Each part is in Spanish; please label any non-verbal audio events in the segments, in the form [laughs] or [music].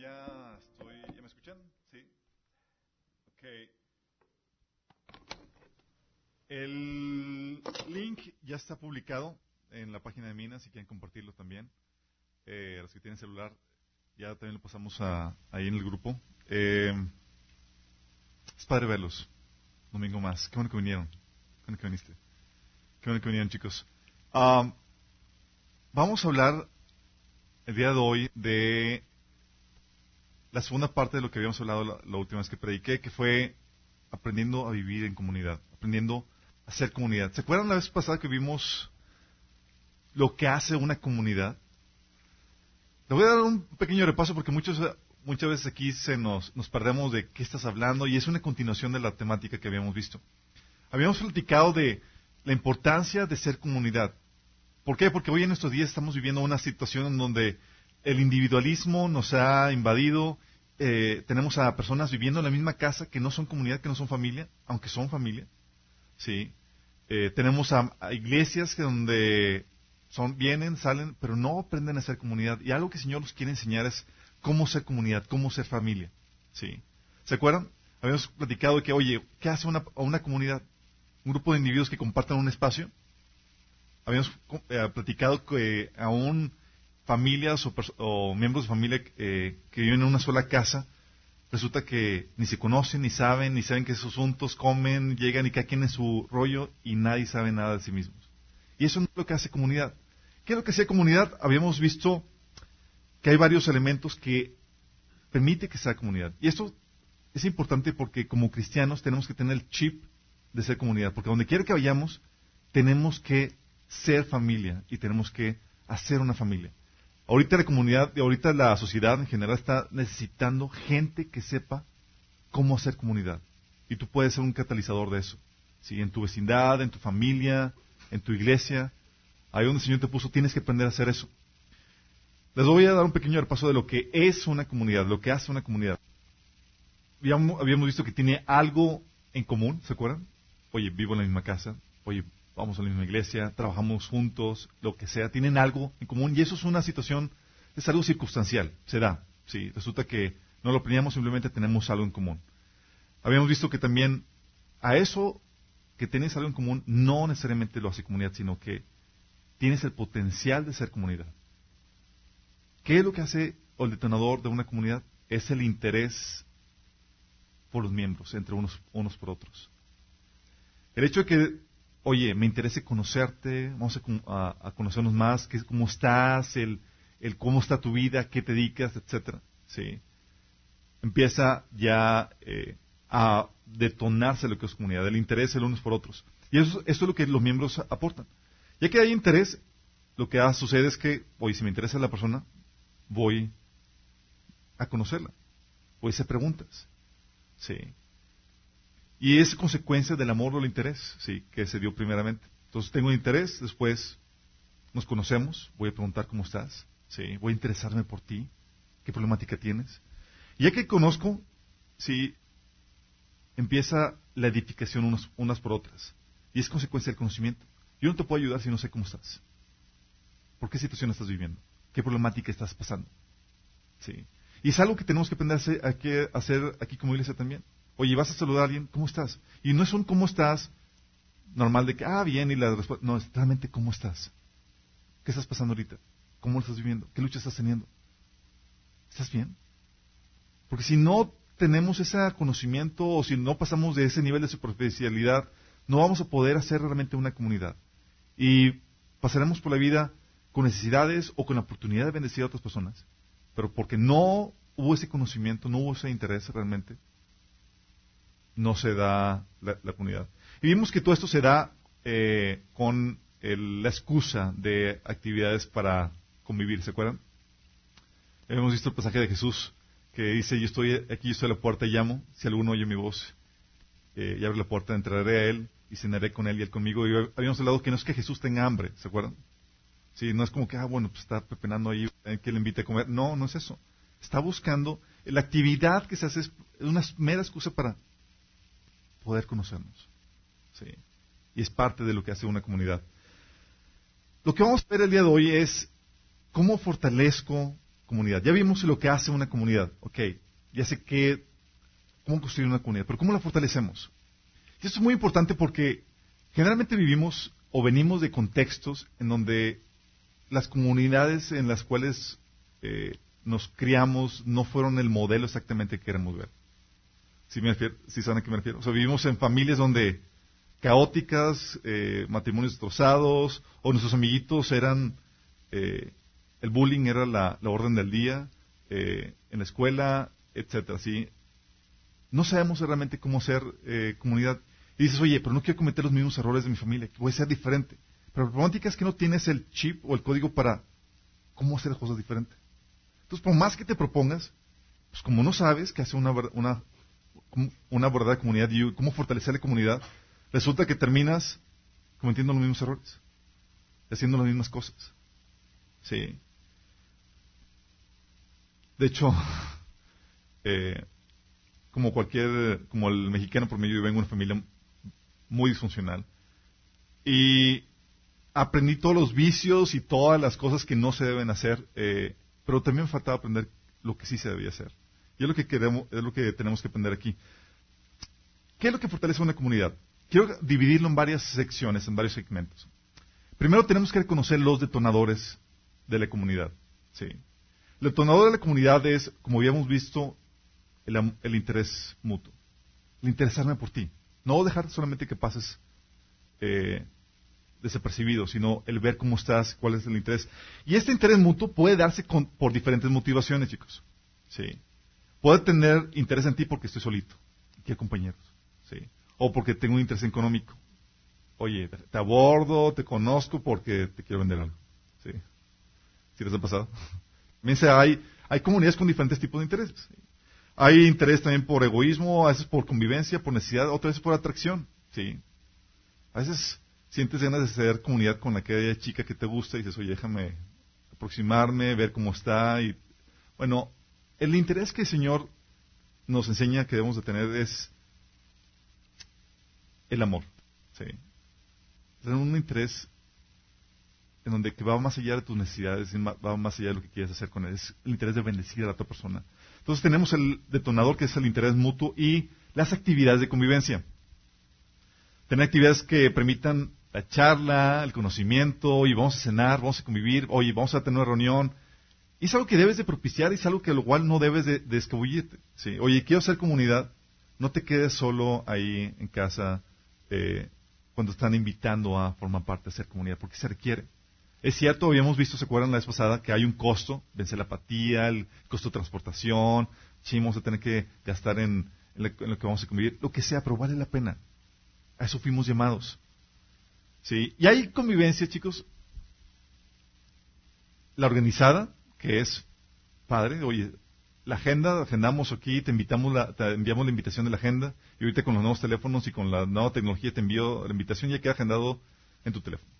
ya estoy. ¿Ya me escuchan? Sí. Ok. El link ya está publicado en la página de Minas, si quieren compartirlo también. Eh, los que tienen celular, ya también lo pasamos a, ahí en el grupo. Eh, es padre verlos. Domingo más. Qué bueno que vinieron. Qué bueno que viniste. Qué bueno que vinieron, chicos. Ah, vamos a hablar el día de hoy de la segunda parte de lo que habíamos hablado la, última vez que prediqué, que fue aprendiendo a vivir en comunidad, aprendiendo a ser comunidad. ¿Se acuerdan la vez pasada que vimos lo que hace una comunidad? Le voy a dar un pequeño repaso porque muchos, muchas veces aquí se nos, nos perdemos de qué estás hablando y es una continuación de la temática que habíamos visto. Habíamos platicado de la importancia de ser comunidad. ¿Por qué? Porque hoy en estos días estamos viviendo una situación en donde el individualismo nos ha invadido, eh, tenemos a personas viviendo en la misma casa que no son comunidad, que no son familia, aunque son familia. ¿sí? Eh, tenemos a, a, iglesias que donde son, vienen, salen, pero no aprenden a ser comunidad. Y algo que el Señor nos quiere enseñar es cómo ser comunidad, cómo ser familia. ¿sí? ¿Se acuerdan? Habíamos platicado que, oye, ¿qué hace una, una comunidad? Un grupo de individuos que compartan un espacio. Habíamos eh, platicado que aún familias o, o miembros de familia eh, que viven en una sola casa, resulta que ni se conocen, ni saben, ni saben que sus asuntos comen, llegan y cada quien en su rollo y nadie sabe nada de sí mismos. Y eso no es lo que hace comunidad. ¿Qué es lo que hace comunidad? Habíamos visto que hay varios elementos que permite que sea comunidad. Y esto es importante porque como cristianos tenemos que tener el chip de ser comunidad, porque donde quiera que vayamos, tenemos que ser familia y tenemos que hacer una familia. Ahorita la comunidad, ahorita la sociedad en general está necesitando gente que sepa cómo hacer comunidad. Y tú puedes ser un catalizador de eso. ¿sí? En tu vecindad, en tu familia, en tu iglesia, ahí donde el Señor te puso, tienes que aprender a hacer eso. Les voy a dar un pequeño repaso de lo que es una comunidad, lo que hace una comunidad. Habíamos, habíamos visto que tiene algo en común, ¿se acuerdan? Oye, vivo en la misma casa, oye, vamos a la misma iglesia, trabajamos juntos, lo que sea, tienen algo en común y eso es una situación, es algo circunstancial, se da, sí, resulta que no lo planeamos, simplemente tenemos algo en común. Habíamos visto que también a eso que tienes algo en común no necesariamente lo hace comunidad, sino que tienes el potencial de ser comunidad. ¿Qué es lo que hace el detonador de una comunidad? Es el interés por los miembros, entre unos, unos por otros. El hecho de que oye, me interesa conocerte, vamos a, conocernos más, qué, cómo estás, el, cómo está tu vida, qué te dedicas, etcétera, ¿sí? Empieza ya eh, a detonarse lo que es comunidad, el interés el unos por otros. Y eso, eso es lo que los miembros aportan. Ya que hay interés, lo que sucede es que, oye, si me interesa la persona, voy a conocerla, voy a hacer preguntas, ¿sí? Y es consecuencia del amor o el interés, sí, que se dio primeramente. Entonces tengo interés, después nos conocemos, voy a preguntar cómo estás, sí, voy a interesarme por ti, qué problemática tienes. Y ya que conozco, sí, empieza la edificación unas, unas por otras. Y es consecuencia del conocimiento. Yo no te puedo ayudar si no sé cómo estás. ¿Por qué situación estás viviendo? ¿Qué problemática estás pasando? Sí. Y es algo que tenemos que aprender a hacer aquí como iglesia también. Oye, vas a saludar a alguien, ¿cómo estás? Y no es un ¿cómo estás? normal de que, ah, bien, y la respuesta. No, es realmente ¿cómo estás? ¿Qué estás pasando ahorita? ¿Cómo lo estás viviendo? ¿Qué lucha estás teniendo? ¿Estás bien? Porque si no tenemos ese conocimiento o si no pasamos de ese nivel de superficialidad, no vamos a poder hacer realmente una comunidad. Y pasaremos por la vida con necesidades o con la oportunidad de bendecir a otras personas. Pero porque no hubo ese conocimiento, no hubo ese interés realmente, no se da la, la comunidad. Y vimos que todo esto se da eh, con el, la excusa de actividades para convivir, ¿se acuerdan? Hemos visto el pasaje de Jesús que dice, yo estoy aquí, yo estoy a la puerta y llamo, si alguno oye mi voz eh, y abre la puerta, entraré a él y cenaré con él y él conmigo. Y habíamos hablado que no es que Jesús tenga hambre, ¿se acuerdan? Sí, no es como que, ah, bueno, pues está pepenando ahí, eh, que le invite a comer. No, no es eso. Está buscando, la actividad que se hace es una mera excusa para poder conocernos. ¿sí? Y es parte de lo que hace una comunidad. Lo que vamos a ver el día de hoy es cómo fortalezco comunidad. Ya vimos lo que hace una comunidad. Ok, ya sé qué, cómo construir una comunidad, pero ¿cómo la fortalecemos? Y esto es muy importante porque generalmente vivimos o venimos de contextos en donde las comunidades en las cuales eh, nos criamos no fueron el modelo exactamente que queremos ver. Si, me si saben a qué me refiero. O sea, vivimos en familias donde caóticas, eh, matrimonios destrozados, o nuestros amiguitos eran, eh, el bullying era la, orden del día, en la escuela, etcétera, ¿sí? No sabemos realmente cómo ser comunidad. Y dices, oye, pero no quiero cometer los mismos errores de mi familia, voy a ser diferente. Pero la problemática es que no tienes el chip o el código para cómo hacer cosas diferentes. Entonces, por más que te propongas, pues como no sabes qué hace una, una, una verdadera comunidad y cómo fortalecer la comunidad, resulta que terminas cometiendo los mismos errores, haciendo las mismas cosas. Sí. De hecho, [laughs] eh, como cualquier, como el mexicano por medio, yo vengo de una familia muy disfuncional. Y aprendí todos los vicios y todas las cosas que no se deben hacer, eh, pero también faltaba aprender lo que sí se debía hacer. Y es lo que queremos, es lo que tenemos que aprender aquí. ¿Qué es lo que fortalece una comunidad? Quiero dividirlo en varias secciones, en varios segmentos. Primero tenemos que reconocer los detonadores de la comunidad. El detonador de la comunidad es, como habíamos visto, el, interés mutuo. El interesarme por ti. No dejar solamente que pases eh, desapercibido, sino el ver cómo estás, cuál es el interés. Y este interés mutuo puede darse por diferentes motivaciones, chicos. Sí. Puede tener interés en ti porque estoy solito, quiero compañeros. Sí. O porque tengo un interés económico. Oye, te abordo, te conozco porque te quiero vender algo. Sí. ¿Sí les ha pasado? [laughs] hay, hay comunidades con diferentes tipos de intereses. Hay interés también por egoísmo, a veces por convivencia, por necesidad, otras veces por atracción. Sí. A veces sientes ganas de ser comunidad con aquella chica que te gusta y dices, oye, déjame aproximarme, ver cómo está. Y, bueno, el interés que el Señor nos enseña que debemos de tener es el amor. Sí. Tener un interés en donde que va más allá de tus necesidades, va más allá de lo que quieres hacer con él. Es el interés de bendecir a la otra persona. Entonces tenemos el detonador que es el interés mutuo y las actividades de convivencia. Tener actividades que permitan la charla, el conocimiento, y vamos a cenar, vamos a convivir, oye, vamos a tener una reunión. Y es algo que debes de propiciar y es algo que lo cual no debes de, de escabullirte. ¿sí? Oye, quiero hacer comunidad, no te quedes solo ahí en casa eh, cuando están invitando a formar parte de hacer comunidad, porque se requiere. Es cierto, habíamos visto, ¿se acuerdan la vez pasada? Que hay un costo, vencer la apatía, el costo de transportación, vamos a tener que gastar en, lo, que vamos a convivir, lo que sea, pero vale la pena. A eso fuimos llamados. ¿Sí? Y hay convivencia, chicos, la organizada, que es padre, oye, la agenda, agendamos aquí, te invitamos, la, te enviamos la invitación de la agenda, y ahorita con los nuevos teléfonos y con la nueva tecnología te envío la invitación, ya queda agendado en tu teléfono.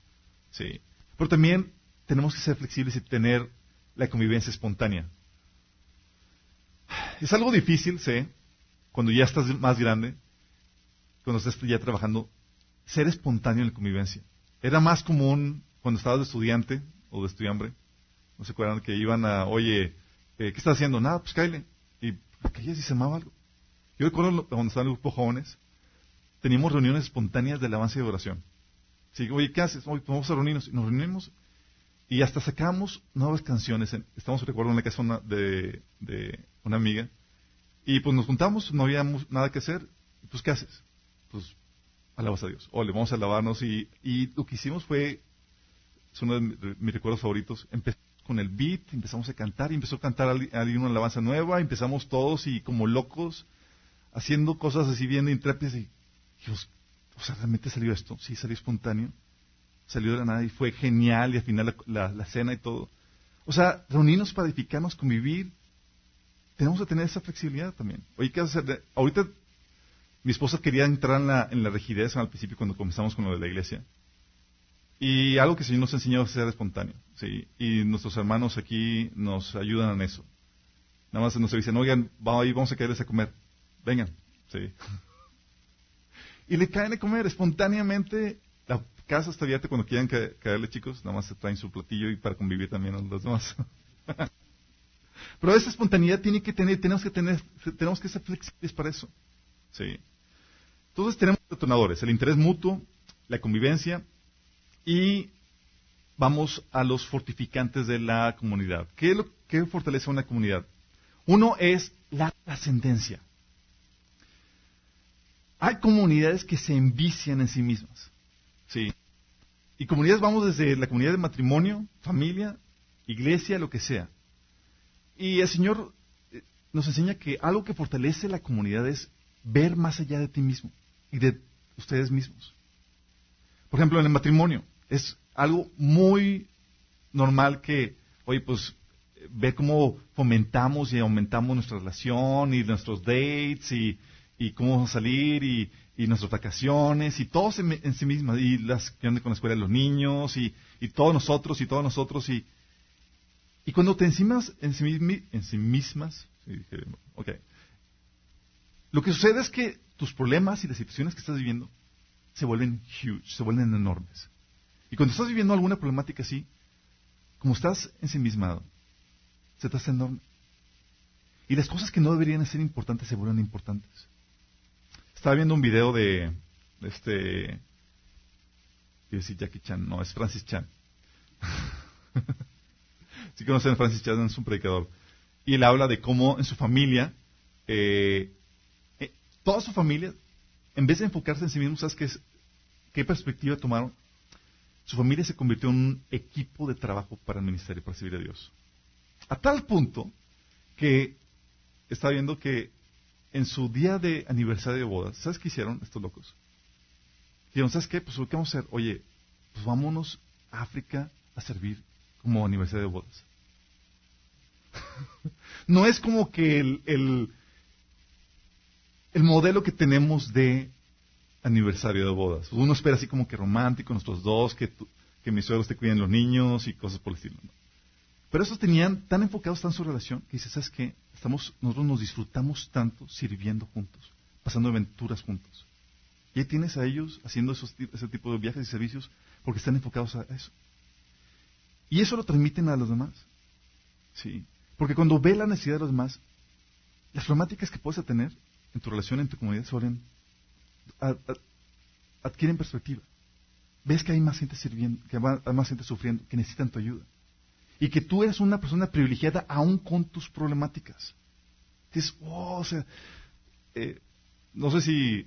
Sí. Pero también tenemos que ser flexibles y tener la convivencia espontánea. Es algo difícil, sé, cuando ya estás más grande, cuando estás ya trabajando, ser espontáneo en la convivencia. Era más común cuando estabas de estudiante o de estudiante, no se acuerdan que iban a, oye, eh, ¿qué estás haciendo? Nada, pues cállate. Y aquella sí se amaba algo. Yo recuerdo cuando estaba el grupo jóvenes, teníamos reuniones espontáneas de alabanza y de oración. Sí, oye, ¿qué haces? Oye, vamos a reunirnos. Y nos reunimos y hasta sacamos nuevas canciones. Estamos, recuerdo, en la casa de, de una amiga. Y pues nos juntamos, no había nada que hacer. Pues, ¿qué haces? Pues, alabas a Dios. O le vamos a alabarnos. Y, y lo que hicimos fue, es uno de mis recuerdos favoritos, empezamos con el beat, empezamos a cantar, y empezó a cantar alguien una alabanza nueva, empezamos todos y como locos, haciendo cosas así bien intrépidas. Y Dios, o sea, realmente salió esto, sí, salió espontáneo, salió de la nada y fue genial y al final la, cena y todo. O sea, reunirnos para edificarnos, convivir, tenemos que tener esa flexibilidad también. Oye, ¿qué hacer? Ahorita mi esposa quería entrar en la, en la rigidez al principio cuando comenzamos con lo de la iglesia. Y algo que Señor nos enseñó a ser espontáneo. ¿sí? Y nuestros hermanos aquí nos ayudan en eso. Nada más nos dicen, oigan, vamos a quedarles a comer. Vengan. ¿sí? [laughs] y le caen a comer espontáneamente. La casa está abierta cuando quieran caerle, chicos. Nada más se traen su platillo y para convivir también a los demás. [laughs] Pero esa espontaneidad tiene que tener, tenemos que tener, tenemos que ser flexibles para eso. Sí. Entonces tenemos detonadores, el interés mutuo, la convivencia y vamos a los fortificantes de la comunidad. ¿Qué lo que fortalece una comunidad? Uno es la trascendencia. Hay comunidades que se envician en sí mismas. Sí. Y comunidades vamos desde la comunidad de matrimonio, familia, iglesia, lo que sea. Y el Señor eh, nos enseña que algo que fortalece la comunidad es ver más allá de ti mismo y de ustedes mismos. Por ejemplo, en el matrimonio es algo muy normal que, oye, pues ver cómo fomentamos y aumentamos nuestra relación y nuestros dates y, cómo vamos a salir y, nuestras vacaciones y todos en, sí mismas y las que andan con la escuela de los niños y, todos nosotros y todos nosotros y, y cuando te encimas en sí, en sí mismas, lo que sucede es que tus problemas y las situaciones que estás viviendo se vuelven huge, se vuelven enormes. Y cuando estás viviendo alguna problemática así, como estás ensimismado, se te hace enorme. Y las cosas que no deberían ser importantes se vuelven importantes. Estaba viendo un video de, este, quiero decir Jackie Chan, no, es Francis Chan. [laughs] si conocen a Francis Chan, es un predicador. Y él habla de cómo en su familia, eh, eh, toda su familia, en vez de enfocarse en sí mismo, ¿sabes qué, qué perspectiva tomaron? Su familia se convirtió en un equipo de trabajo para el ministerio, para servir a Dios. A tal punto que estaba viendo que en su día de aniversario de bodas, ¿sabes qué hicieron estos locos? Dijeron, ¿sabes qué? Pues lo que vamos a hacer, oye, pues vámonos a África a servir como aniversario de bodas. [laughs] no es como que el, el, el, modelo que tenemos de aniversario de bodas. Uno espera así como que romántico, nuestros dos, que, que mis suegros te cuiden los niños y cosas por el estilo. Pero esos tenían tan enfocados en su relación que dice, ¿sabes qué? Estamos, nosotros nos disfrutamos tanto sirviendo juntos, pasando aventuras juntos. Y ahí tienes a ellos haciendo esos, ese tipo de viajes y servicios porque están enfocados a eso. Y eso lo transmiten a los demás. Sí. Porque cuando ve la necesidad de los demás, las problemáticas que puedes tener en tu relación, en tu comunidad, suelen, adquieren perspectiva. Ves que hay más gente sirviendo, que hay más gente sufriendo, que necesitan tu ayuda y que tú eres una persona privilegiada aún con tus problemáticas. Dices, oh, o sea, eh, no sé si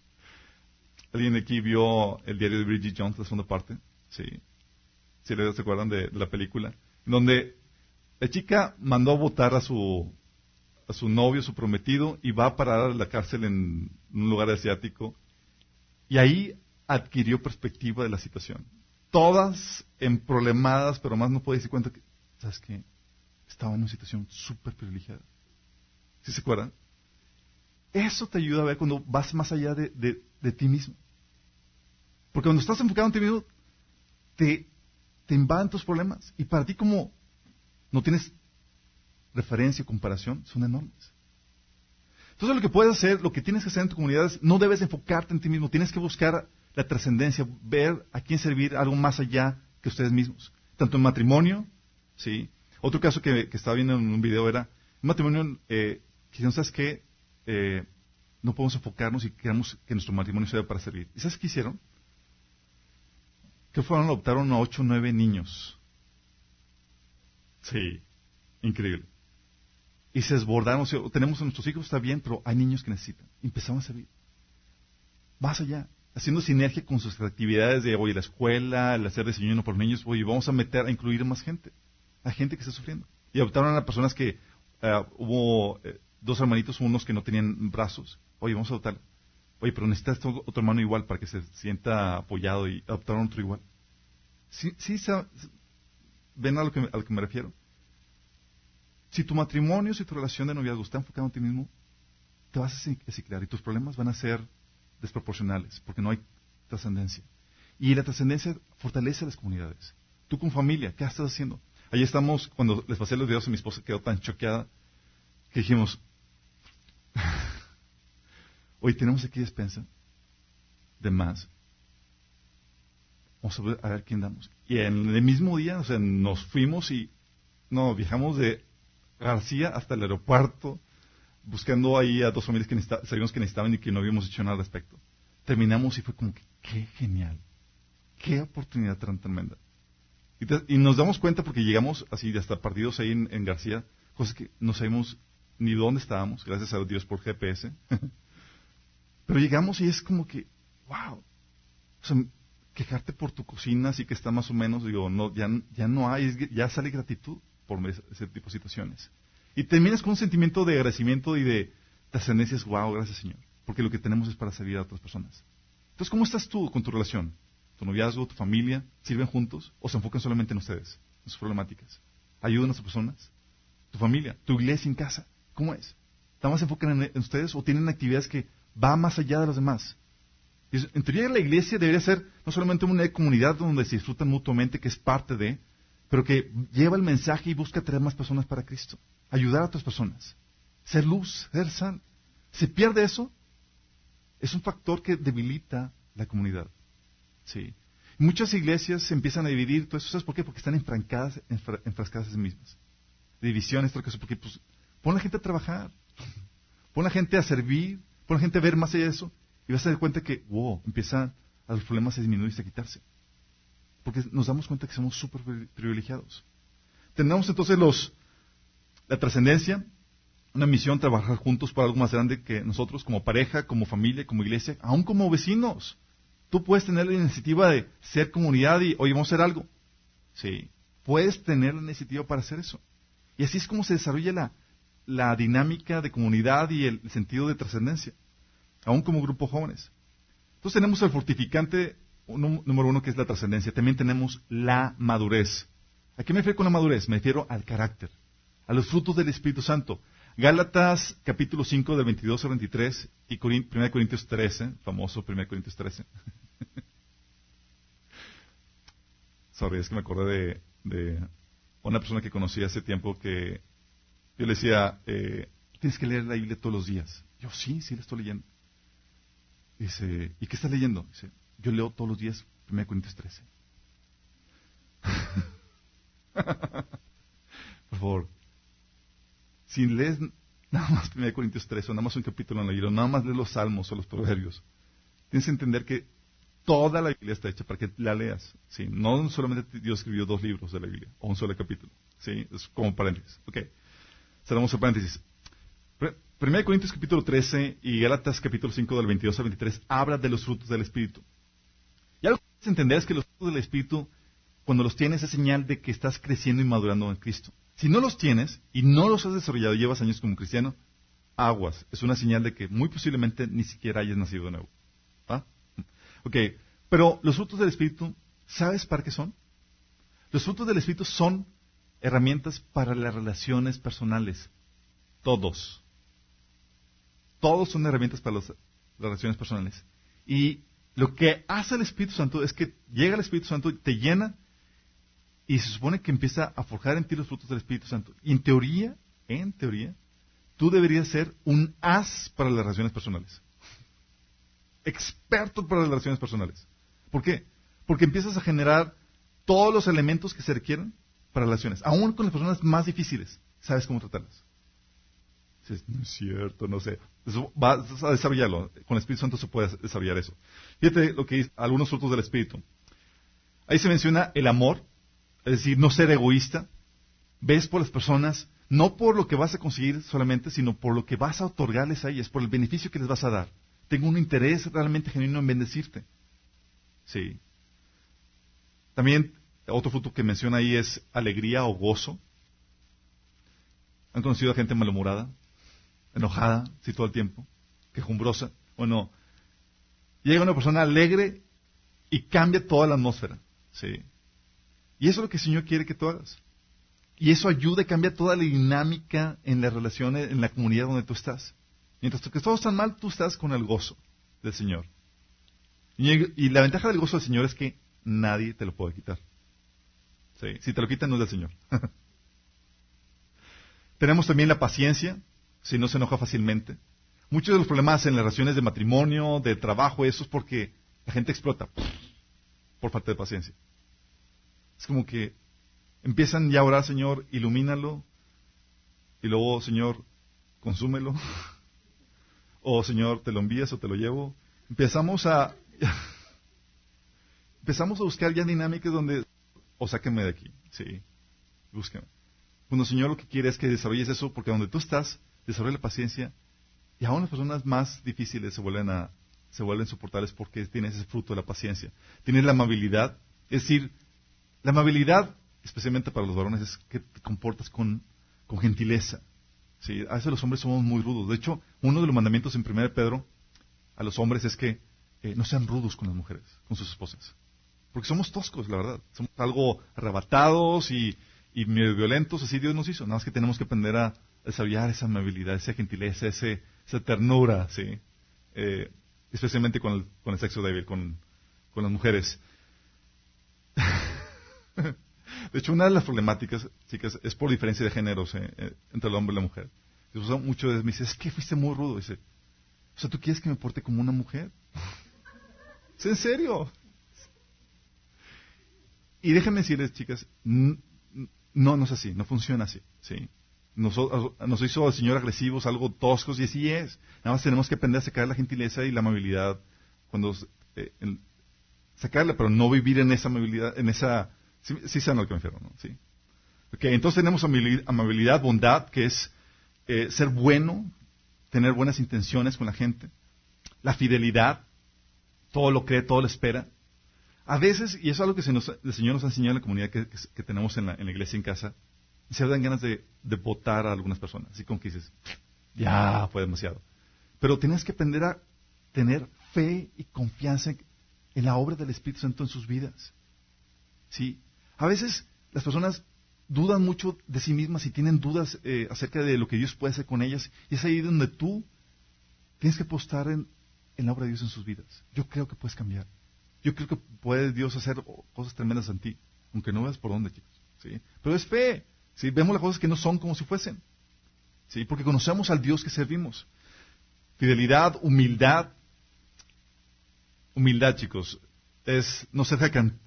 [laughs] alguien aquí vio el diario de Bridget Jones, la segunda parte, sí, si les se acuerdan de, la película, donde la chica mandó a votar a su a su novio, su prometido, y va a parar a la cárcel en un lugar asiático, y ahí adquirió perspectiva de la situación todas emproblemadas, pero más no puede darse cuenta que, ¿sabes qué? Estaba en una situación súper privilegiada. ¿Sí se acuerdan? Eso te ayuda a ver cuando vas más allá de, de, ti mismo. Porque cuando estás enfocado en ti mismo, te, te invaden tus problemas. Y para ti como no tienes referencia o comparación, son enormes. Entonces lo que puedes hacer, lo que tienes que hacer en tu comunidad es, no debes enfocarte en ti mismo, tienes que buscar la trascendencia, ver a quién servir algo más allá que ustedes mismos. Tanto en matrimonio, ¿sí? Otro caso que, estaba viendo en un video era, en matrimonio, eh, que no sabes qué, eh, no podemos enfocarnos y queremos que nuestro matrimonio sea para servir. ¿Y sabes qué hicieron? Que fueron, adoptaron a ocho o nueve niños. Sí, increíble. Y se desbordaron, tenemos a nuestros hijos, está bien, pero hay niños que necesitan. Y empezaron a servir. Más allá haciendo sinergia con sus actividades de, hoy la escuela, el hacer desayuno por niños, oye, vamos a meter, a incluir más gente, a gente que está sufriendo. Y adoptaron a personas que, eh, hubo eh, dos hermanitos, unos que no tenían brazos, oye, vamos a adoptar. Oye, pero necesitas otro hermano igual para que se sienta apoyado y adoptaron otro igual. Sí, sí, ¿ven a lo, que, a lo que me refiero? Si tu matrimonio, si tu relación de noviazgo está enfocado en ti mismo, te vas a ciclar y tus problemas van a ser desproporcionales, porque no hay trascendencia. Y la trascendencia fortalece a las comunidades. Tú con familia, ¿qué estás haciendo? Ahí estamos, cuando les pasé los videos a mi esposa quedó tan choqueada que dijimos, [laughs] hoy tenemos aquí despensa de más. Vamos a ver, a ver quién damos. Y en el mismo día, o sea, nos fuimos y, no, viajamos de García hasta el aeropuerto, buscando ahí a dos familias que sabíamos que necesitaban y que no habíamos hecho nada al respecto. Terminamos y fue como que, qué genial, qué oportunidad tan tremenda. Y, nos damos cuenta porque llegamos así hasta partidos ahí en, García, cosas que no sabemos ni dónde estábamos, gracias a Dios por GPS. [laughs] Pero llegamos y es como que, wow. O sea, quejarte por tu cocina, así que está más o menos, digo, no, ya, ya no hay, ya sale gratitud por ese tipo de situaciones. Y terminas con un sentimiento de agradecimiento y de trascendencia, wow, gracias Señor, porque lo que tenemos es para servir a otras personas. Entonces, ¿cómo estás tú con tu relación? tu noviazgo, tu familia, sirven juntos o se enfocan solamente en ustedes, en sus problemáticas? ¿Ayudan a las personas? ¿Tu familia? ¿Tu iglesia en casa? ¿Cómo es? ¿Están más enfocan en, ustedes o tienen actividades que van más allá de las demás? En teoría la iglesia debería ser no solamente una comunidad donde se disfrutan mutuamente, que es parte de, pero que lleva el mensaje y busca traer más personas para Cristo. Ayudar a otras personas. Ser luz, ser sal. Se pierde eso, es un factor que debilita la comunidad. Sí. Muchas iglesias se empiezan a dividir, todo eso, ¿sabes por qué? Porque están enfrancadas, enfrascadas en sí mismas. Divisiones, todo eso, porque pues, pon a la gente a trabajar, pon a la gente a servir, pon a la gente a ver más allá de eso, y vas a dar cuenta que, wow, empiezan a los problemas a disminuir y a quitarse. Porque nos damos cuenta que somos súper privilegiados. Tenemos entonces los, la trascendencia, una misión, trabajar juntos para algo más grande que nosotros, como pareja, como familia, como iglesia, aún como vecinos. Tú puedes tener la iniciativa de ser comunidad y, oye, vamos a hacer algo. Sí, puedes tener la iniciativa para hacer eso. Y así es como se desarrolla la, la dinámica de comunidad y el, sentido de trascendencia, aún como grupo jóvenes. Entonces tenemos el fortificante número uno que es la trascendencia. También tenemos la madurez. ¿A qué me refiero con la madurez? Me refiero al carácter, a los frutos del Espíritu Santo. Gálatas capítulo 5 del 22 al 23 y 1 Corintios 13, famoso 1 Corintios 13. [laughs] Sorry, es que me acordé de, una persona que conocí hace tiempo que yo le decía, eh, tienes que leer la Biblia todos los días. Yo, sí, sí la estoy leyendo. Dice, ¿y qué estás leyendo? Dice, yo leo todos los días 1 Corintios 13. [laughs] Por favor, si lees nada más 1 Corintios 13 o nada más un capítulo en la Biblia, nada más lees los salmos o los proverbios, tienes que entender que toda la Biblia está hecha para que la leas. ¿sí? No solamente Dios escribió dos libros de la Biblia o un solo capítulo. ¿sí? Es como paréntesis. Ok. Cerramos el paréntesis. 1 Corintios capítulo 13 y Gálatas capítulo 5 del 22 al 23 habla de los frutos del Espíritu. Y algo que tienes que entender es que los frutos del Espíritu, cuando los tienes, es señal de que estás creciendo y madurando en Cristo. Si no los tienes y no los has desarrollado, llevas años como cristiano, aguas. Es una señal de que muy posiblemente ni siquiera hayas nacido de nuevo. ¿Ah? Ok, pero los frutos del Espíritu, ¿sabes para qué son? Los frutos del Espíritu son herramientas para las relaciones personales. Todos. Todos son herramientas para las relaciones personales. Y lo que hace el Espíritu Santo es que llega el Espíritu Santo te llena y se supone que empieza a forjar en ti los frutos del Espíritu Santo. Y en teoría, en teoría, tú deberías ser un as para las relaciones personales. Experto para las relaciones personales. ¿Por qué? Porque empiezas a generar todos los elementos que se requieren para relaciones, aún con las personas más difíciles. Sabes cómo tratarlas. No es cierto, no sé. vas a desarrollarlo. Con el Espíritu Santo se puede desarrollar eso. Fíjate lo que dice algunos frutos del Espíritu. Ahí se menciona el amor, es decir, no ser egoísta. Ves por las personas, no por lo que vas a conseguir solamente, sino por lo que vas a otorgarles a ellas, por el beneficio que les vas a dar. Tengo un interés realmente genuino en bendecirte. Sí. También otro fruto que menciona ahí es alegría o gozo. ¿Han conocido a gente malhumorada? Enojada, sí, todo el tiempo. Quejumbrosa. Bueno, llega una persona alegre y cambia toda la atmósfera. Sí. Y eso es lo que el Señor quiere que tú hagas. Y eso ayuda y cambia toda la dinámica en las relaciones, en la comunidad donde tú estás. Mientras que todos están mal, tú estás con el gozo del Señor. Y, la ventaja del gozo del Señor es que nadie te lo puede quitar. Si te lo quitan, no es del Señor. [laughs] Tenemos también la paciencia, si no se enoja fácilmente. Muchos de los problemas en las relaciones de matrimonio, de trabajo, eso es porque la gente explota por falta de paciencia. Es como que empiezan ya a orar, Señor, ilumínalo. y luego, Señor, consúmelo. [laughs] o Señor, te lo envías o te lo llevo. Empezamos a [laughs] empezamos a buscar ya dinámicas donde o sáquenme de aquí, sí. Búsqueme. Cuando el Señor lo que quiere es que desarrolles eso porque donde tú estás, desarrolla la paciencia y aún las personas más difíciles se vuelven a se vuelven soportables porque tienes ese fruto de la paciencia. Tienes la amabilidad, es decir, la amabilidad, especialmente para los varones, es que te comportas con, con gentileza. ¿sí? A veces los hombres somos muy rudos. De hecho, uno de los mandamientos en 1 Pedro a los hombres es que eh, no sean rudos con las mujeres, con sus esposas. Porque somos toscos, la verdad. Somos algo arrebatados y, y medio violentos, así Dios nos hizo. Nada más que tenemos que aprender a desarrollar esa amabilidad, esa gentileza, ese, esa ternura, ¿sí? Eh, especialmente con el, con el sexo débil, con, con las mujeres. [laughs] de hecho, una de las problemáticas, chicas, es por diferencia de géneros eh, entre el hombre y la mujer. Muchos me dicen, es que fuiste muy rudo. Dice, o sea, ¿tú quieres que me porte como una mujer? [laughs] ¿Es en serio? Y déjenme decirles, chicas, no, no es así, no funciona así, ¿sí? Nos, nos, hizo el Señor agresivos, algo toscos, y así es. Nada más tenemos que aprender a sacar la gentileza y la amabilidad cuando eh, sacarla, pero no vivir en esa amabilidad, en esa, sí, sí saben lo que me refiero. Sí. Okay, entonces tenemos amabilidad, bondad, que es eh, ser bueno, tener buenas intenciones con la gente. La fidelidad, todo lo cree, todo lo espera. A veces, y eso es algo que el Señor nos ha enseñado en la comunidad que, tenemos en la, iglesia en casa, se dan ganas de, votar a algunas personas. Así como que dices, ya fue demasiado. Pero tienes que aprender a tener fe y confianza en, la obra del Espíritu Santo en sus vidas. ¿Sí? A veces las personas dudan mucho de sí mismas y tienen dudas eh, acerca de lo que Dios puede hacer con ellas. Y es ahí donde tú tienes que apostar en, en la obra de Dios en sus vidas. Yo creo que puedes cambiar. Yo creo que puede Dios hacer cosas tremendas en ti, aunque no veas por dónde, chicos. ¿sí? Pero es fe. ¿Sí? Vemos las cosas que no son como si fuesen. ¿sí? Porque conocemos al Dios que servimos. Fidelidad, humildad. Humildad, chicos, es no ser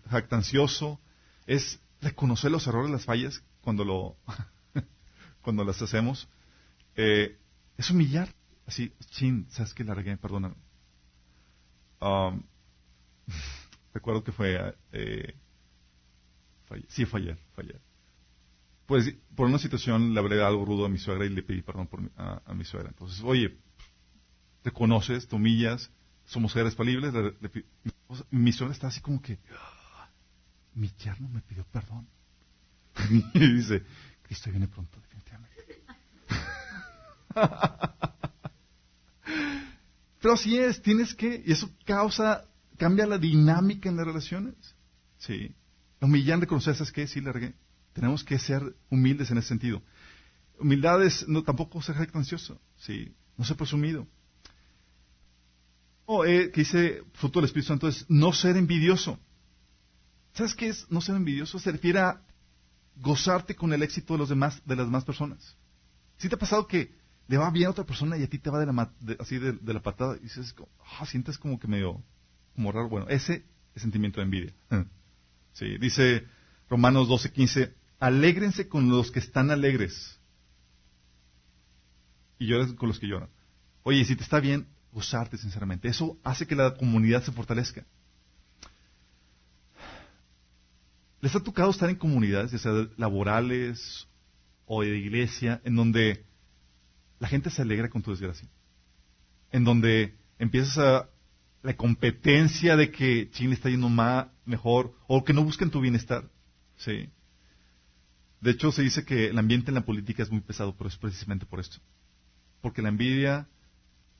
jactancioso, es reconocer los errores, las fallas cuando lo [laughs] cuando las hacemos. Eh, es humillar. Así, chin, sabes que la regué, perdóname. Um, [laughs] recuerdo que fue, eh, sí, fue ayer, Pues por una situación le hablé algo rudo a mi suegra y le pedí perdón por a, mi suegra. Entonces, oye, te conoces, te humillas, somos seres falibles. mi suegra está así como que, ah, mi yerno me pidió perdón. [laughs] y dice, Cristo viene pronto, definitivamente. [laughs] Pero así es, tienes que, y eso causa cambia la dinámica en las relaciones. Sí. Humillar, reconocer, ¿sabes qué? Sí, largué. Tenemos que ser humildes en ese sentido. Humildad es no, tampoco ser jactancioso. Sí. No ser presumido. O eh, que dice fruto del Espíritu Santo es no ser envidioso. ¿Sabes qué es no ser envidioso? Se refiere a gozarte con el éxito de los demás, de las demás personas. ¿Sí te ha pasado que le va bien a otra persona y a ti te va de la, así de, la patada y dices, ah, sientes como que medio como raro. Bueno, ese es sentimiento de envidia. [laughs] Sí, dice Romanos 12:15, alégrense con los que están alegres y lloren con los que lloran. Oye, si te está bien, gozarte sinceramente. Eso hace que la comunidad se fortalezca. ¿Les ha tocado estar en comunidades, ya sea laborales o de iglesia, en donde la gente se alegra con tu desgracia? En donde empiezas a la competencia de que Chile está yendo más, mejor, o que no busquen tu bienestar. Sí. De hecho, se dice que el ambiente en la política es muy pesado, pero es precisamente por esto. Porque la envidia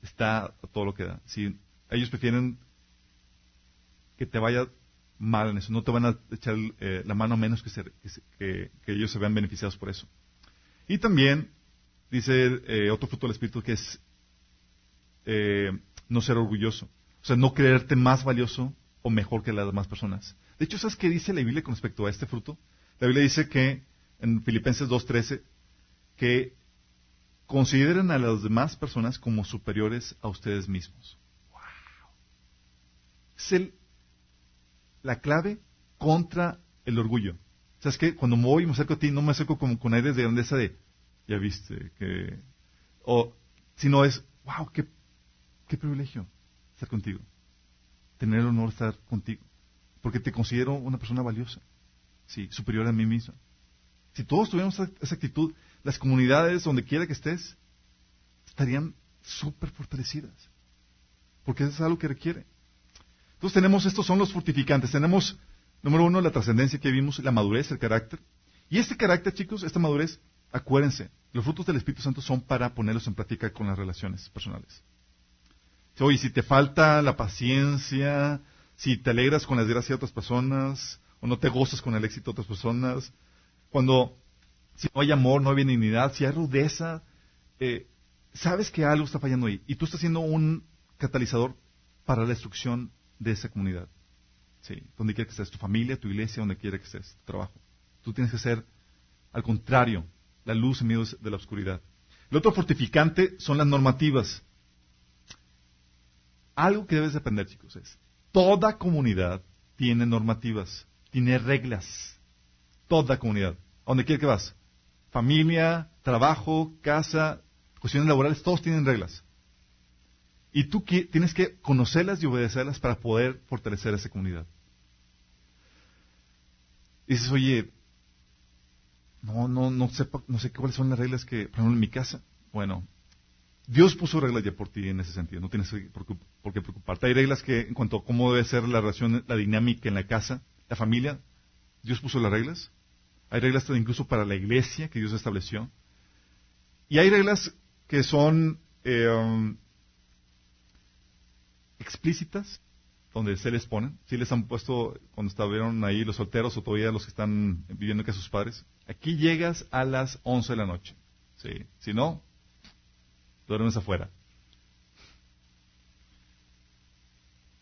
está a todo lo que da. Si ellos prefieren que te vaya mal en eso, no te van a echar eh, la mano a menos que, ellos se vean beneficiados por eso. Y también dice eh, otro fruto del Espíritu que es eh, no ser orgulloso. O sea, no creerte más valioso o mejor que las demás personas. De hecho, ¿sabes qué dice la Biblia con respecto a este fruto? La Biblia dice que en Filipenses 2.13 que consideren a las demás personas como superiores a ustedes mismos. Es la clave contra el orgullo. ¿Sabes qué? Cuando me voy y me acerco a ti, no me acerco como con aires de grandeza de ya viste que... O si no es, wow, qué, qué privilegio estar contigo. Tener el honor de estar contigo. Porque te considero una persona valiosa. Sí, superior a mí misma. Si todos tuviéramos esa, actitud, las comunidades, donde quiera que estés, estarían súper fortalecidas. Porque eso es algo que requiere. Entonces tenemos, estos son los fortificantes. Tenemos, número uno, la trascendencia que vimos, la madurez, el carácter. Y este carácter, chicos, esta madurez, acuérdense, los frutos del Espíritu Santo son para ponerlos en práctica con las relaciones personales. Oye, si te falta la paciencia, si te alegras con la desgracia de otras personas, o no te gozas con el éxito de otras personas, cuando si no hay amor, no hay benignidad, si hay rudeza, eh, sabes que algo está fallando ahí. Y tú estás siendo un catalizador para la destrucción de esa comunidad. Sí, donde quiera que estés, tu familia, tu iglesia, donde quiera que estés, tu trabajo. Tú tienes que ser, al contrario, la luz en medio de la oscuridad. El otro fortificante son las normativas. Algo que debes de aprender, chicos, es, toda comunidad tiene normativas, tiene reglas. Toda comunidad. ¿A dónde quiera que vas? Familia, trabajo, casa, cuestiones laborales, todos tienen reglas. Y tú tienes que conocerlas y obedecerlas para poder fortalecer esa comunidad. Dices, oye, no, no, no sé, no sé cuáles son las reglas que, por ejemplo, en mi casa. Bueno, Dios puso reglas ya por ti en ese sentido, no tienes por, qué preocuparte. Hay reglas que, en cuanto a cómo debe ser la relación, la dinámica en la casa, la familia, Dios puso las reglas. Hay reglas incluso para la iglesia que Dios estableció. Y hay reglas que son eh, um, explícitas, donde se les ponen. Si les han puesto cuando estuvieron ahí los solteros o todavía los que están viviendo con sus padres. Aquí llegas a las 11 de la noche. ¿sí? Si no, duermes afuera.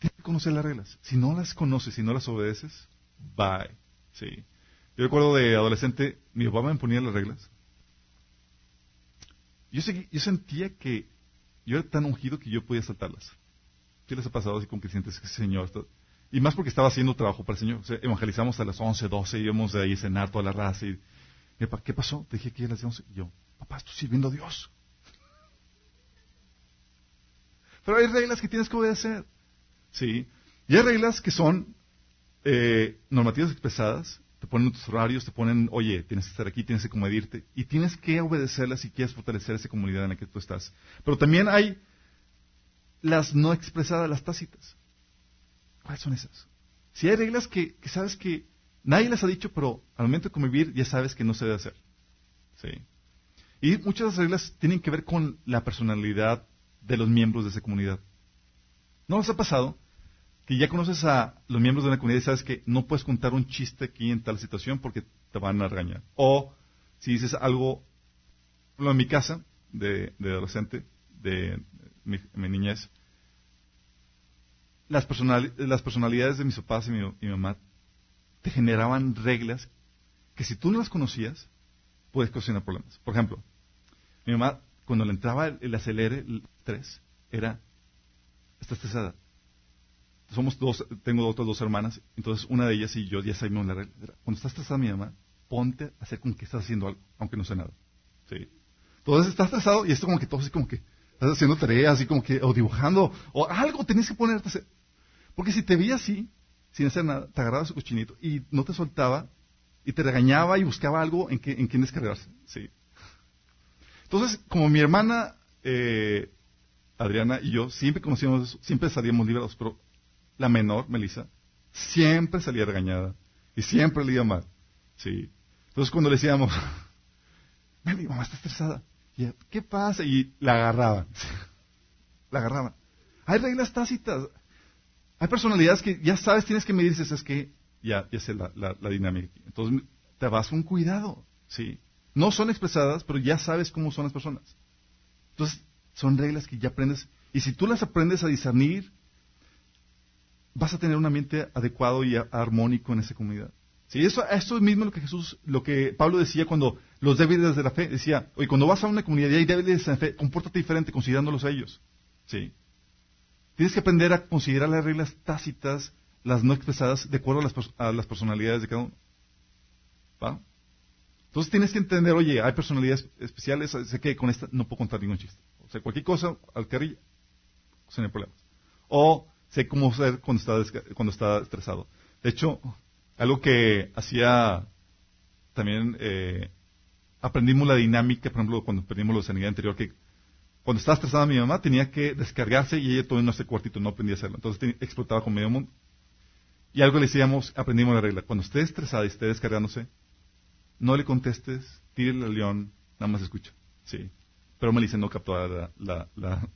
Tienes que conocer las reglas. Si no las conoces, si no las obedeces, bye. ¿sí? Yo recuerdo de adolescente, mi papá me ponía las reglas. Yo, yo sentía que yo era tan ungido que yo podía saltarlas. ¿Qué les ha pasado así sientes que Señor? Y más porque estaba haciendo trabajo para el Señor. evangelizamos a las 11, 12, íbamos de ahí a cenar toda la raza. Y, ¿qué pasó? Te dije que a las 11. Y yo, papá, estoy sirviendo a Dios. [laughs] Pero hay reglas que tienes que obedecer. ¿Sí? Y hay reglas que son eh, normativas expresadas. Te ponen tus horarios, te ponen, oye, tienes que estar aquí, tienes que comedirte. Y tienes que obedecerlas si quieres fortalecer esa comunidad en la que tú estás. Pero también hay las no expresadas, las tácitas. ¿Cuáles son esas? Si hay reglas que, sabes que nadie las ha dicho, pero al momento de convivir ya sabes que no se debe hacer. ¿Sí? Y muchas de las reglas tienen que ver con la personalidad de los miembros de esa comunidad. ¿No os ha pasado que ya conoces a los miembros de una comunidad y sabes que no puedes contar un chiste aquí en tal situación porque te van a regañar? O si dices algo, en mi casa de, adolescente, de mi, niñez, las, las, personalidades de mis papás y mi, mamá te generaban reglas que si tú no las conocías, puedes ocasionar problemas. Por ejemplo, mi mamá, cuando le entraba el, acelere, el 3, era, está estresada. Somos dos, tengo otras dos hermanas, entonces una de ellas y yo ya sabemos la regla. Cuando está estresada mi mamá, ponte a hacer como que estás haciendo algo, aunque no sé nada. ¿Sí? Entonces estás estresado y esto como que todo así como que, estás haciendo tareas así como que, o dibujando, o algo tenés que ponerte a hacer. Porque si te veía así, sin hacer nada, te agarraba su cochinito y no te soltaba, y te regañaba y buscaba algo en, que, en quien descargarse. Sí. Entonces, como mi hermana eh, Adriana y yo siempre conocíamos eso, siempre salíamos liberados, pero la menor, Melissa, siempre salía regañada y siempre le iba mal. Sí. Entonces, cuando le decíamos, [laughs] mamá está estresada, ¿qué pasa? Y la agarraban. [laughs] la agarraban. Hay reglas tácitas. Hay personalidades que ya sabes, tienes que medirse, es que ya, sé la, la, dinámica. Entonces te vas con cuidado, ¿sí? No son expresadas, pero ya sabes cómo son las personas. Entonces, son reglas que ya aprendes. Y si tú las aprendes a discernir, vas a tener un ambiente adecuado y armónico en esa comunidad. Sí, eso, esto es mismo lo que Jesús, lo que Pablo decía cuando los débiles de la fe, decía, oye, cuando vas a una comunidad y hay débiles de la fe, compórtate diferente considerándolos a ellos. Sí. Tienes que aprender a considerar las reglas tácitas, las no expresadas, de acuerdo a las, personalidades de cada uno. ¿Va? Entonces tienes que entender, oye, hay personalidades especiales, sé que con esta no puedo contar ningún chiste. O sea, cualquier cosa, al carrilla, sin problemas. O sé cómo ser cuando está, cuando está estresado. De hecho, algo que hacía también, eh, aprendimos la dinámica, por ejemplo, cuando aprendimos la sanidad anterior, que cuando estaba estresada mi mamá tenía que descargarse y ella todavía no ese cuartito, no aprendía a hacerlo. Entonces explotaba con medio mundo. Y algo le decíamos, aprendimos la regla. Cuando esté estresada y esté descargándose, no le contestes, tírele al león, nada más escucha. Sí. Pero Melissa no captó la, la, la,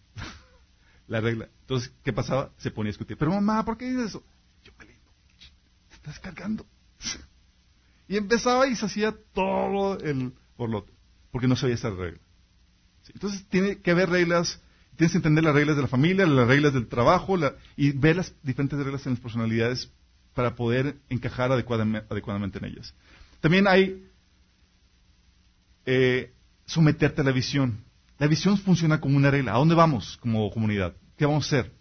la, regla. Entonces, ¿qué pasaba? Se ponía a discutir. Pero mamá, ¿por qué dices eso? Yo, Melissa, se está descargando. [laughs] y empezaba y se hacía todo el borlote. Porque no sabía esa regla. Entonces, tiene que haber reglas tienes que entender las reglas de la familia, las reglas del trabajo y ver las diferentes reglas en las personalidades para poder encajar adecuadamente, en ellas. También hay eh, someterte a la visión. La visión funciona como una regla. ¿A dónde vamos como comunidad? ¿Qué vamos a hacer?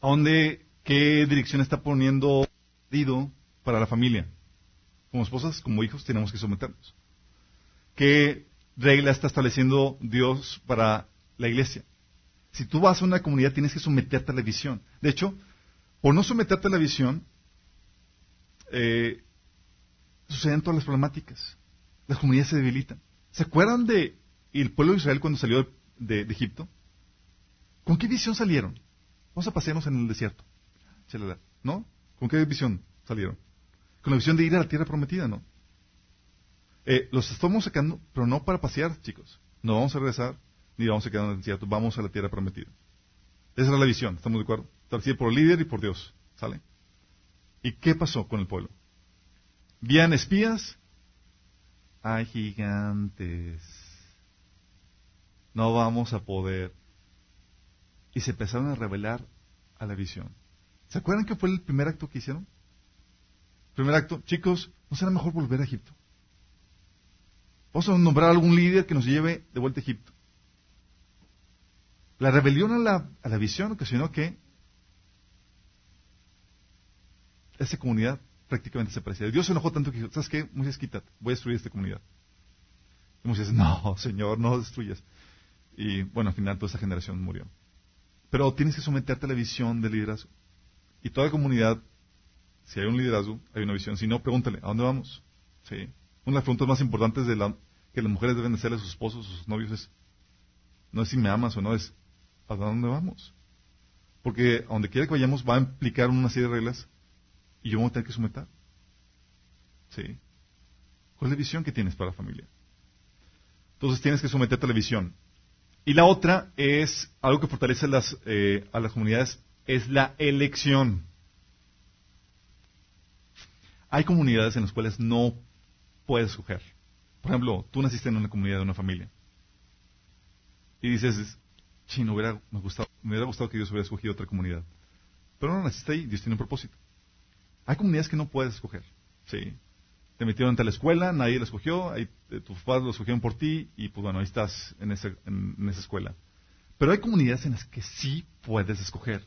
¿A dónde, qué dirección está poniendo Dido para la familia? Como esposas, como hijos, tenemos que someternos. ¿Qué regla está estableciendo Dios para la iglesia? Si tú vas a una comunidad, tienes que someterte a la visión. De hecho, por no someterte a la visión, eh, suceden todas las problemáticas. Las comunidades se debilitan. ¿Se acuerdan de el pueblo de Israel cuando salió de, Egipto? ¿Con qué visión salieron? Vamos a pasearnos en el desierto. ¿No? ¿Con qué visión salieron? Con la visión de ir a la tierra prometida, ¿no? Eh, los estamos sacando, pero no para pasear, chicos. No vamos a regresar, ni vamos a quedar en el desierto. Vamos a la tierra prometida. Esa era la visión, ¿estamos de acuerdo? Establecida por el líder y por Dios. ¿Sale? ¿Y qué pasó con el pueblo? ¿Vían espías? Hay gigantes. No vamos a poder. Y se empezaron a revelar a la visión. ¿Se acuerdan qué fue el primer acto que hicieron? Primer acto, chicos, ¿no será mejor volver a Egipto? Vamos a nombrar algún líder que nos lleve de vuelta a Egipto. La rebelión a la, a la visión ocasionó que esa comunidad prácticamente se. Dios se enojó tanto que dijo, ¿sabes qué? Moisés, quítate, voy a destruir esta comunidad. Y Moisés, no, Señor, no destruyas. Y bueno, al final toda esa generación murió. Pero tienes que someterte a la visión del liderazgo. Y toda comunidad, si hay un liderazgo, hay una visión. Si no, pregúntale, ¿a dónde vamos? Sí. Una de las preguntas más importantes de la, que las mujeres deben hacerle a sus esposos, a sus novios es, no es si me amas o no, es, ¿a dónde vamos? Porque a donde quiera que vayamos va a implicar una serie de reglas y yo voy a tener que someter. ¿Sí? ¿Cuál es la visión que tienes para la familia? Entonces tienes que someterte a la visión. Y la otra es algo que fortalece las, eh, a las comunidades, es la elección. Hay comunidades en las cuales no puedes escoger. Por ejemplo, tú naciste en una comunidad de una familia. Y dices, sí, no hubiera, me, gustado, me hubiera gustado que Dios hubiera escogido otra comunidad. Pero no naciste ahí, Dios tiene un propósito. Hay comunidades que no puedes escoger. Sí. Te metieron a la escuela, nadie la escogió, ahí, eh, tus padres lo escogieron por ti y pues bueno, ahí estás en, esa, en, esa escuela. Pero hay comunidades en las que sí puedes escoger.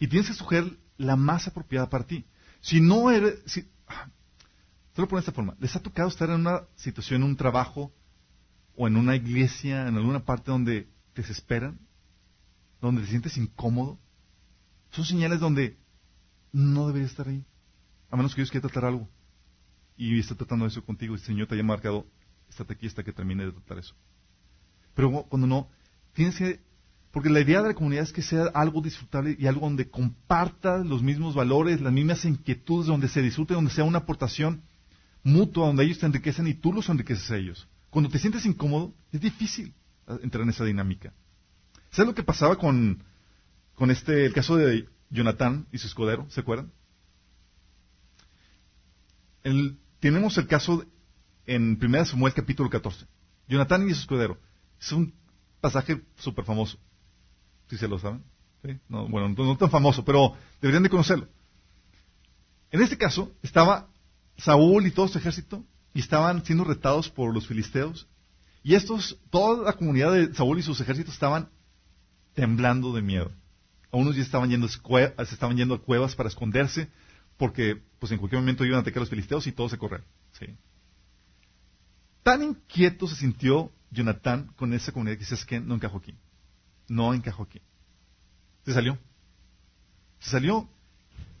Y tienes que escoger la más apropiada para ti. Si no eres... Si, te lo pongo de esta forma. ¿Les ha tocado estar en una situación, en un trabajo o en una iglesia, en alguna parte donde te desesperan? Donde te sientes incómodo. Son señales donde no debería estar ahí. A menos que Dios quiera tratar algo. Y está tratando eso contigo. Y el Señor te haya marcado, estate aquí hasta que termine de tratar eso. Pero cuando no, tienes que... Porque la idea de la comunidad es que sea algo disfrutable y algo donde comparta los mismos valores, las mismas inquietudes, donde se disfrute, donde sea una aportación mutua, donde ellos te enriquecen y tú los enriqueces a ellos. Cuando te sientes incómodo, es difícil entrar en esa dinámica. ¿Sabes lo que pasaba con, con este, el caso de Jonatán y su escudero, ¿se acuerdan? Tenemos el caso en 1 Samuel capítulo 14. Jonatán y su escudero. Es un pasaje súper famoso. Si se lo saben. bueno, no, tan famoso, pero deberían de conocerlo. En este caso estaba Saúl y todo su ejército y estaban siendo retados por los filisteos. Y estos, toda la comunidad de Saúl y sus ejércitos estaban temblando de miedo unos ya estaban yendo, se estaban yendo a cuevas para esconderse, porque pues en cualquier momento iban a atacar a los filisteos y todos se correr. Tan inquieto se sintió Jonathan con esa comunidad que dices que no encajó aquí. No encajó aquí. Se salió. Se salió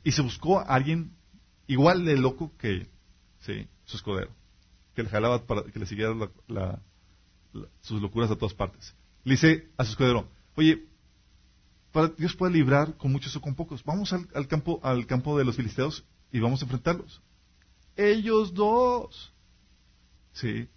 y se buscó a alguien igual de loco que ¿sí? su escudero, que le jalaba para que le siguiera sus locuras a todas partes. Le dice a su escudero, oye, para Dios puede librar con muchos o con pocos. Vamos al, campo, al campo de los filisteos y vamos a enfrentarlos. Ellos dos. Sí.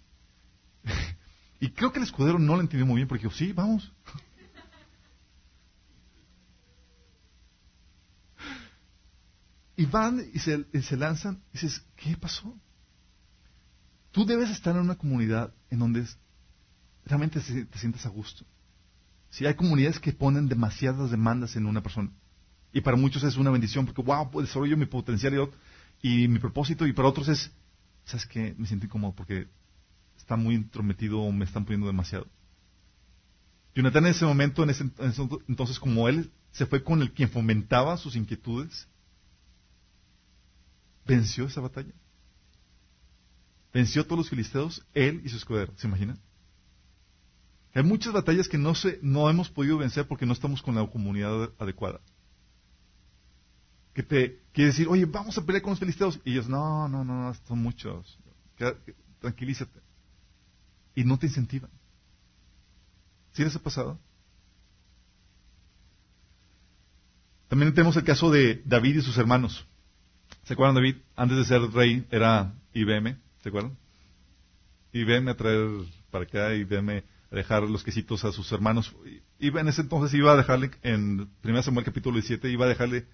[laughs] y creo que el escudero no lo entendió muy bien porque dijo, sí, vamos. [laughs] y van y se, lanzan y dices, ¿qué pasó? Tú debes estar en una comunidad en donde realmente te sientes a gusto. Si hay comunidades que ponen demasiadas demandas en una persona. Y para muchos es una bendición porque, wow, pues, desarrollo mi potencial y, mi propósito. Y para otros es, ¿sabes qué? Me siento incómodo porque está muy intrometido o me están poniendo demasiado. Jonathan en ese momento, en ese, entonces, como él se fue con el quien fomentaba sus inquietudes, venció esa batalla. Venció a todos los filisteos, él y su escudero. ¿Se imaginan? Hay muchas batallas que no, se, no hemos podido vencer porque no estamos con la comunidad adecuada. Que te quiere decir, oye, vamos a pelear con los filisteos. Y ellos, no, no, no, son muchos. Tranquilízate. Y no te incentivan. ¿Sí les ha pasado? También tenemos el caso de David y sus hermanos. ¿Se acuerdan, David? Antes de ser rey era IBM, ¿se acuerdan? IBM a traer para acá, IBM dejar los quesitos a sus hermanos. Y en ese entonces iba a dejarle, en 1 Samuel capítulo 17, iba a dejarle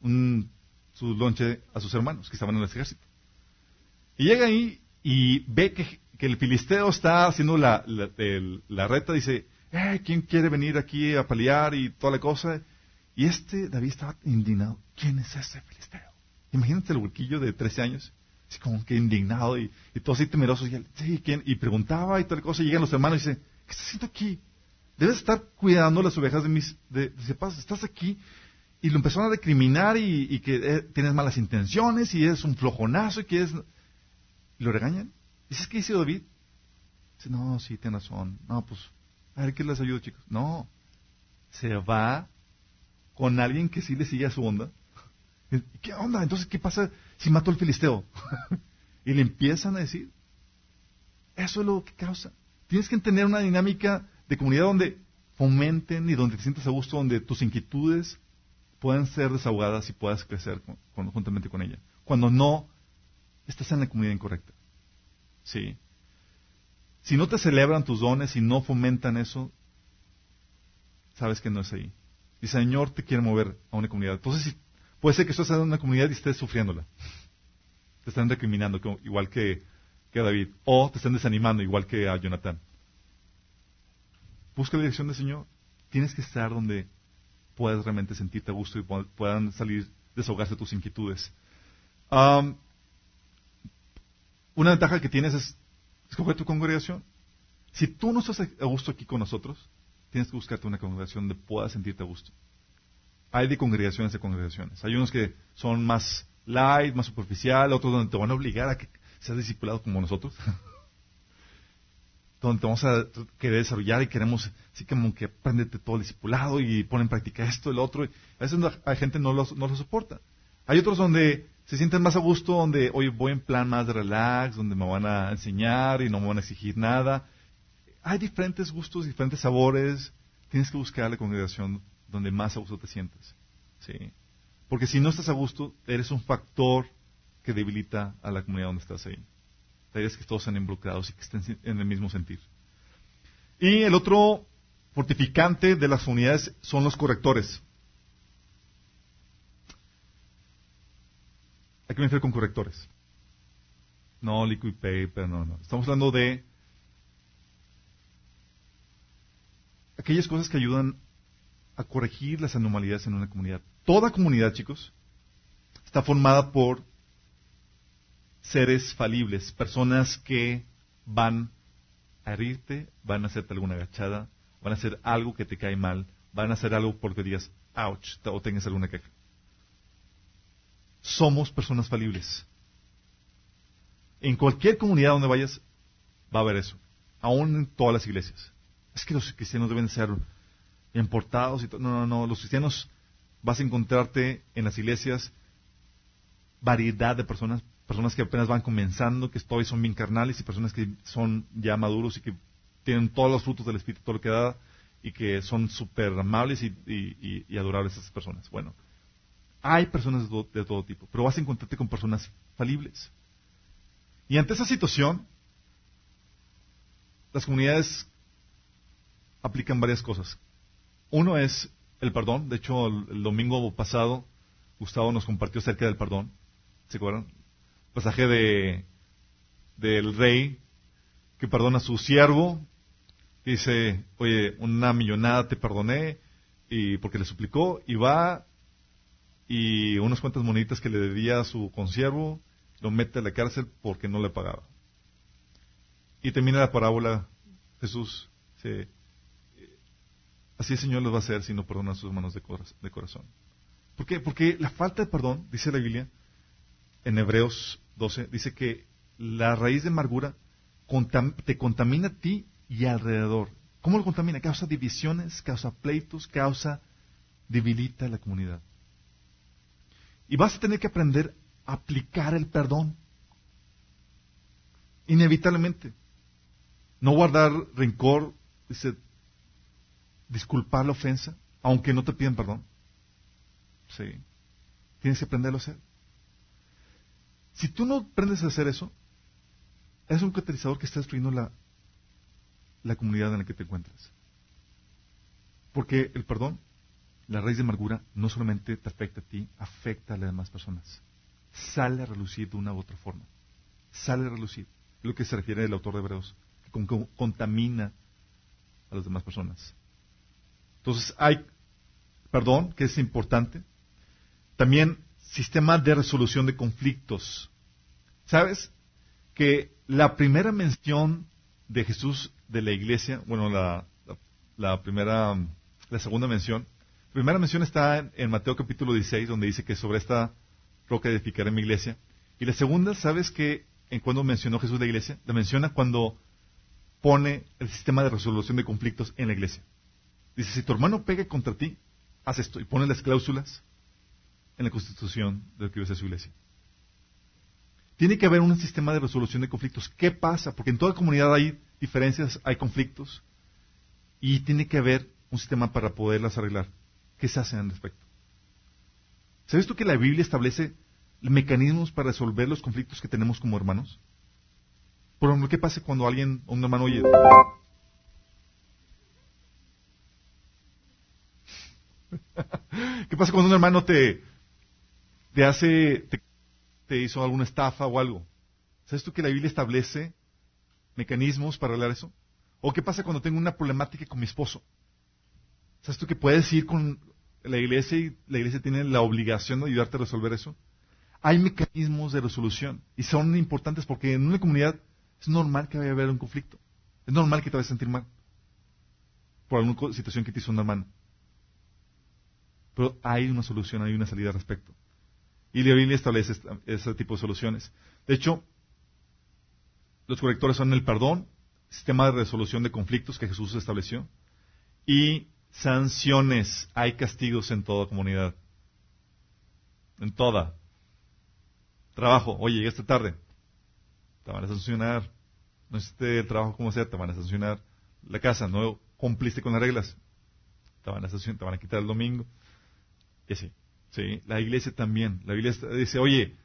un, su lonche a sus hermanos que estaban en el ejército. Y llega ahí y ve que, el filisteo está haciendo la, la, reta, dice, eh, ¿quién quiere venir aquí a pelear y toda la cosa? Y este David estaba indignado. ¿Quién es ese filisteo? Imagínate el huequillo de 13 años como que indignado y, y todo así temeroso. Y, y preguntaba y tal cosa. Y llegan los hermanos y dicen, ¿qué estás haciendo aquí? Debes estar cuidando las ovejas de mis... De, dice, estás aquí. Y lo empezaron a recriminar y, que eh, tienes malas intenciones y eres un flojonazo y que es... Y lo regañan. Dices, ¿qué dice David? Dice, no, sí, tienes razón. No, pues, a ver, ¿qué les ayudo, chicos? No. Se va con alguien que sí le sigue a su onda ¿Qué onda? Entonces, ¿qué pasa si mató al filisteo? [laughs] y le empiezan a decir. Eso es lo que causa. Tienes que tener una dinámica de comunidad donde fomenten y donde te sientas a gusto, donde tus inquietudes puedan ser desahogadas y puedas crecer con, juntamente con ella. Cuando no, estás en la comunidad incorrecta. Sí. Si no te celebran tus dones y no fomentan eso, sabes que no es ahí. Y Señor te quiere mover a una comunidad. Entonces, si Puede ser que estás en una comunidad y estés sufriéndola. Te están recriminando, igual que, a David. O te están desanimando, igual que a Jonathan. Busca la dirección del Señor. Tienes que estar donde puedas realmente sentirte a gusto y puedan salir, desahogarse tus inquietudes. una ventaja que tienes es escoger tu congregación. Si tú no estás a gusto aquí con nosotros, tienes que buscarte una congregación donde puedas sentirte a gusto hay de congregaciones de congregaciones. Hay unos que son más light, más superficial, otros donde te van a obligar a que seas discipulado como nosotros. [laughs] donde te vamos a querer desarrollar y queremos, así como que aprendete todo el discipulado y pon en práctica esto, el otro. a veces hay gente no lo, no lo soporta. Hay otros donde se sienten más a gusto, donde, hoy voy en plan más de relax, donde me van a enseñar y no me van a exigir nada. Hay diferentes gustos, diferentes sabores. Tienes que buscar la congregación donde más a gusto te sientes. ¿sí? Porque si no estás a gusto, eres un factor que debilita a la comunidad donde estás ahí. Eres que todos estén involucrados y que estén en el mismo sentir. Y el otro fortificante de las unidades son los correctores. Hay que vencer con correctores. No liquid paper, no, no. Estamos hablando de aquellas cosas que ayudan a corregir las anomalías en una comunidad. Toda comunidad, chicos, está formada por seres falibles, personas que van a herirte, van a hacerte alguna agachada, van a hacer algo que te cae mal, van a hacer algo porque digas, ouch, o tengas alguna queja. Somos personas falibles. En cualquier comunidad donde vayas, va a haber eso. Aún en todas las iglesias. Es que los cristianos deben ser importados y todo. No, no, no. Los cristianos vas a encontrarte en las iglesias variedad de personas, personas que apenas van comenzando, que todavía son bien carnales y personas que son ya maduros y que tienen todos los frutos del Espíritu, todo lo que da y que son súper amables y, adorables esas personas. Bueno, hay personas de todo, tipo, pero vas a encontrarte con personas falibles. Y ante esa situación, las comunidades aplican varias cosas. Uno es el perdón. De hecho, el, domingo pasado, Gustavo nos compartió acerca del perdón. ¿Se acuerdan? pasaje de del rey que perdona a su siervo. dice, oye, una millonada te perdoné y porque le suplicó y va y unas cuantas moneditas que le debía a su consiervo lo mete a la cárcel porque no le pagaba. Y termina la parábola, Jesús, se, así el Señor les va a hacer si no perdonan sus manos de, corazón. ¿Por qué? Porque la falta de perdón, dice la Biblia, en Hebreos 12, dice que la raíz de amargura te contamina a ti y alrededor. ¿Cómo lo contamina? Causa divisiones, causa pleitos, causa, debilita la comunidad. Y vas a tener que aprender a aplicar el perdón. Inevitablemente. No guardar rencor, dice, disculpar la ofensa, aunque no te piden perdón. Sí. Tienes que aprenderlo a hacer. Si tú no aprendes a hacer eso, es un catalizador que está destruyendo la, la comunidad en la que te encuentras. Porque el perdón, la raíz de amargura, no solamente te afecta a ti, afecta a las demás personas. Sale a relucir de una u otra forma. Sale a relucir. Es lo que se refiere el autor de Hebreos, que contamina a las demás personas. Entonces hay perdón, que es importante. También sistema de resolución de conflictos. ¿Sabes? Que la primera mención de Jesús de la iglesia, bueno, la, la, primera, la segunda mención, la primera mención está en, Mateo capítulo 16, donde dice que sobre esta roca edificaré mi iglesia. Y la segunda, ¿sabes que en cuando mencionó Jesús la iglesia? La menciona cuando pone el sistema de resolución de conflictos en la iglesia. Dice, si tu hermano pegue contra ti, haz esto y pone las cláusulas en la constitución de que a su iglesia. Tiene que haber un sistema de resolución de conflictos. ¿Qué pasa? Porque en toda comunidad hay diferencias, hay conflictos, y tiene que haber un sistema para poderlas arreglar. ¿Qué se hace al respecto? ¿Sabes tú que la Biblia establece mecanismos para resolver los conflictos que tenemos como hermanos? Por ejemplo, ¿qué pasa cuando alguien, un hermano, oye, [laughs] ¿Qué pasa cuando un hermano te, te hace, te, hizo alguna estafa o algo? ¿Sabes tú que la Biblia establece mecanismos para hablar eso? ¿O qué pasa cuando tengo una problemática con mi esposo? ¿Sabes tú que puedes ir con la iglesia y la iglesia tiene la obligación de ayudarte a resolver eso? Hay mecanismos de resolución y son importantes porque en una comunidad es normal que vaya a haber un conflicto. Es normal que te vayas a sentir mal por alguna situación que te hizo un hermano. Pero hay una solución, hay una salida al respecto. Y la Biblia establece ese tipo de soluciones. De hecho, los correctores son el perdón, sistema de resolución de conflictos que Jesús estableció, y sanciones. Hay castigos en toda comunidad. En toda. Trabajo. Oye, llegaste tarde. Te van a sancionar. No hiciste el trabajo como sea, te van a sancionar. La casa, no cumpliste con las reglas. Te van a sancionar, te van a quitar el domingo. Así. ¿sí? La iglesia también. La iglesia dice, oye,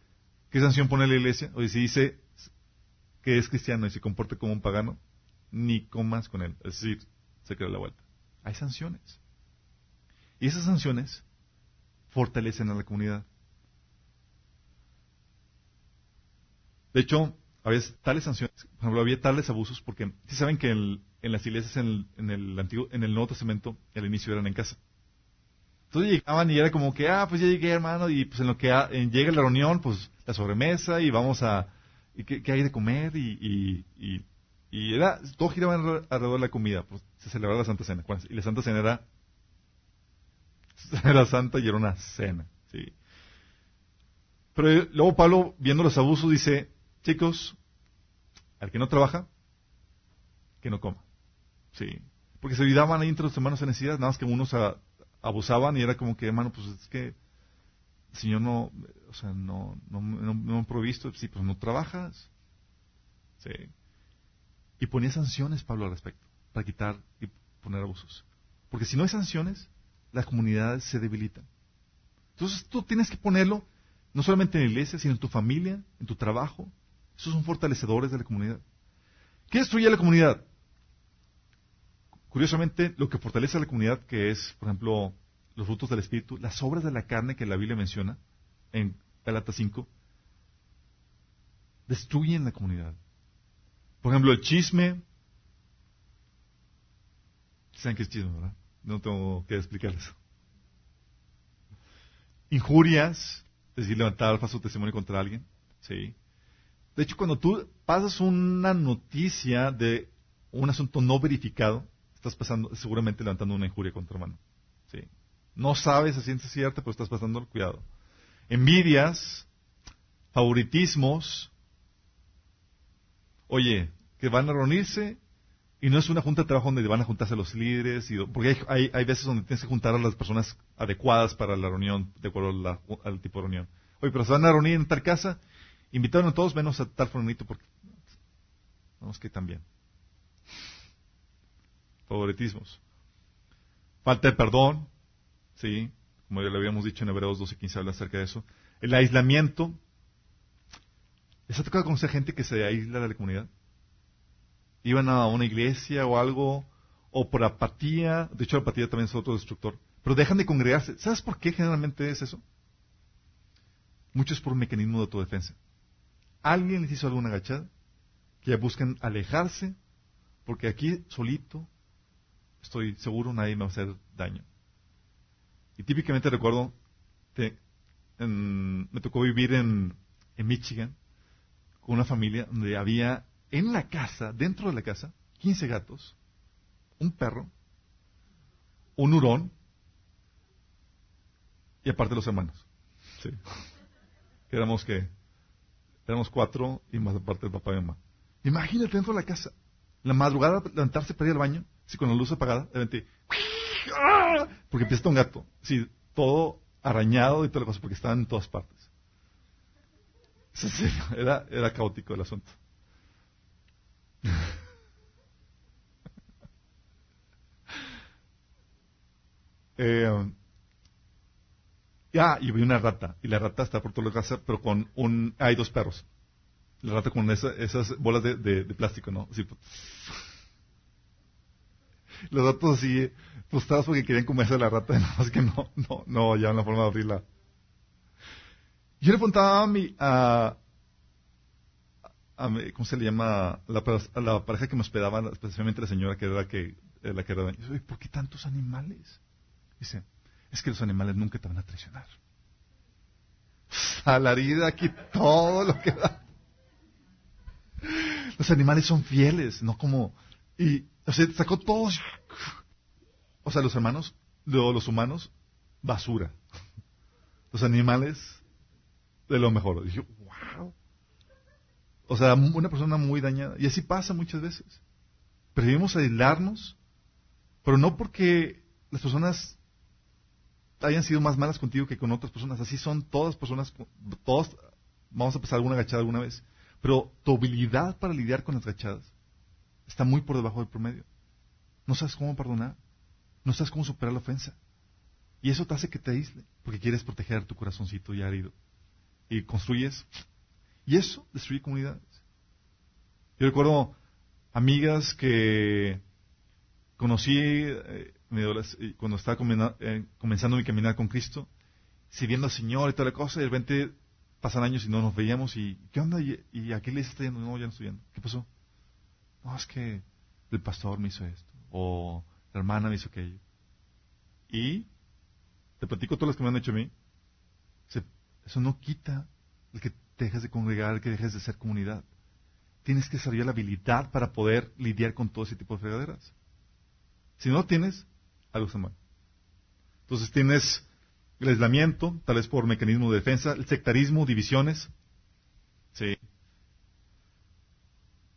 ¿qué sanción pone la iglesia? Oye, si dice que es cristiano y se comporta como un pagano, ni comas con él. Es decir, se crea la vuelta. Hay sanciones. Y esas sanciones fortalecen a la comunidad. De hecho, a veces tales sanciones, por ejemplo, había tales abusos porque si saben que en, las iglesias en en el antiguo, en el Nuevo Testamento, al inicio eran en casa. Entonces llegaban y era como que, ah, pues ya llegué, hermano, y pues en lo que llega la reunión, pues la sobremesa y vamos a, y qué, hay de comer y, y, era, todo giraba alrededor de la comida, pues se celebraba la Santa Cena, y la Santa Cena era, [laughs] era santa y era una cena, sí. Pero luego Pablo, viendo los abusos, dice, chicos, al que no trabaja, que no coma. Sí. Porque se olvidaban ahí entre los hermanos en necesidad, nada más que unos abusaban y era como que, hermano, pues es que el Señor no, o sea, no, no, provisto, sí, pues no trabajas. Sí. Y ponía sanciones, Pablo, al respecto, para quitar y poner abusos. Porque si no hay sanciones, las comunidades se debilitan. Entonces tú tienes que ponerlo no solamente en la iglesia, sino en tu familia, en tu trabajo. Esos son fortalecedores de la comunidad. ¿Qué destruye la comunidad? Curiosamente, lo que fortalece a la comunidad, que es, por ejemplo, los frutos del Espíritu, las obras de la carne que la Biblia menciona en Galata 5, destruyen la comunidad. Por ejemplo, el chisme. ¿Saben qué es chisme, verdad? No tengo que explicarles. Injurias, es decir, levantar falso testimonio contra alguien. Sí. De hecho, cuando tú pasas una noticia de un asunto no verificado, estás pasando, seguramente levantando una injuria contra hermano. Sí. No sabes a ciencia cierta, pero estás pasando cuidado. Envidias, favoritismos. Oye, que van a reunirse y no es una junta de trabajo donde van a juntarse los líderes, y, porque hay, hay, veces donde tienes que juntar a las personas adecuadas para la reunión, de acuerdo al tipo de reunión. Oye, pero se van a reunir en tal casa, invitaron a todos menos a tal fulanito porque vamos que también. Favoritismos. Falta de perdón, sí, como ya le habíamos dicho en Hebreos 12.15 habla acerca de eso. El aislamiento. ¿Les ha tocado conocer gente que se aísla de la comunidad? Iban a una iglesia o algo, o por apatía, de hecho la apatía también es otro destructor, pero dejan de congregarse. ¿Sabes por qué generalmente es eso? Muchos por un mecanismo de autodefensa. Alguien les hizo alguna agachada, que ya buscan alejarse, porque aquí solito, estoy seguro, nadie me va a hacer daño. Y típicamente recuerdo, me tocó vivir en, en Michigan con una familia donde había en la casa, dentro de la casa, 15 gatos, un perro, un hurón y aparte los hermanos. Sí. [laughs] Éramos que, éramos cuatro y más aparte del papá y mamá. Imagínate dentro de la casa, la madrugada levantarse para ir al baño, si con la luz apagada, de repente, porque empieza un gato, sí, todo arañado y toda la cosa, porque estaban en todas partes. Era, era caótico el asunto. [laughs] eh, Ah, y vi una rata. Y la rata está por toda la casa, pero con un... Hay dos perros. La rata con esas bolas de, plástico, ¿no? Así. Los ratos así, frustrados porque querían comerse la rata, [laughs] así que no, no, no hallaban la forma de abrirla. Yo le preguntaba a mi, a, ¿cómo se le llama? La, pareja que me hospedaba, especialmente la señora que era la que, la que era, ¿por qué tantos animales? Dice, es que los animales nunca te van a traicionar. A la herida aquí todo lo que da. Los animales son fieles, no como... Y, o sea, sacó todos... O sea, los hermanos, los humanos, basura. Los animales, de lo mejor. Dije, wow. O sea, una persona muy dañada. Y así pasa muchas veces. Preferimos aislarnos, pero no porque las personas hayan sido más malas contigo que con otras personas. Así son todas personas, todos vamos a pasar alguna agachada alguna vez. Pero tu habilidad para lidiar con las agachadas está muy por debajo del promedio. No sabes cómo perdonar. No sabes cómo superar la ofensa. Y eso te hace que te aísle, porque quieres proteger tu corazoncito ya herido. Y construyes. Y eso destruye comunidades. Yo recuerdo amigas que conocí eh, cuando estaba eh, comenzando mi caminar con Cristo, sirviendo al Señor y toda la cosa, y de repente pasan años y no nos veíamos y ¿qué onda? ¿Y, y a le está yendo? No, ya no estoy yendo. ¿Qué pasó? No, es que el pastor me hizo esto, o la hermana me hizo aquello. Y te platico todas las que me han hecho a mí. Eso no quita el que dejes de congregar, el que dejes de ser comunidad. Tienes que desarrollar la habilidad para poder lidiar con todo ese tipo de fregaderas. Si no lo tienes, algo está mal. Entonces tienes el aislamiento, tal vez por mecanismo de defensa, el sectarismo, divisiones, sí.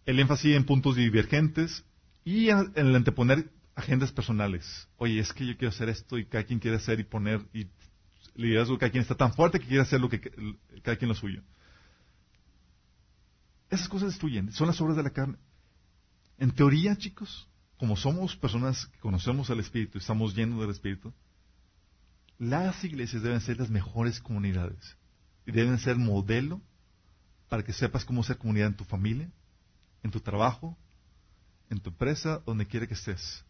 El énfasis en puntos divergentes, Y en el anteponer agendas personales. Oye, es que yo quiero hacer esto y cada quien quiere hacer y poner y liderazgo, cada quien está tan fuerte que quiere hacer lo que cada quien lo suyo. Esas cosas destruyen, son las obras de la carne. En teoría, chicos, como somos personas que conocemos al Espíritu, estamos llenos del Espíritu, las iglesias deben ser las mejores comunidades y deben ser modelo para que sepas cómo ser comunidad en tu familia, en tu trabajo, en tu empresa, donde quiera que estés.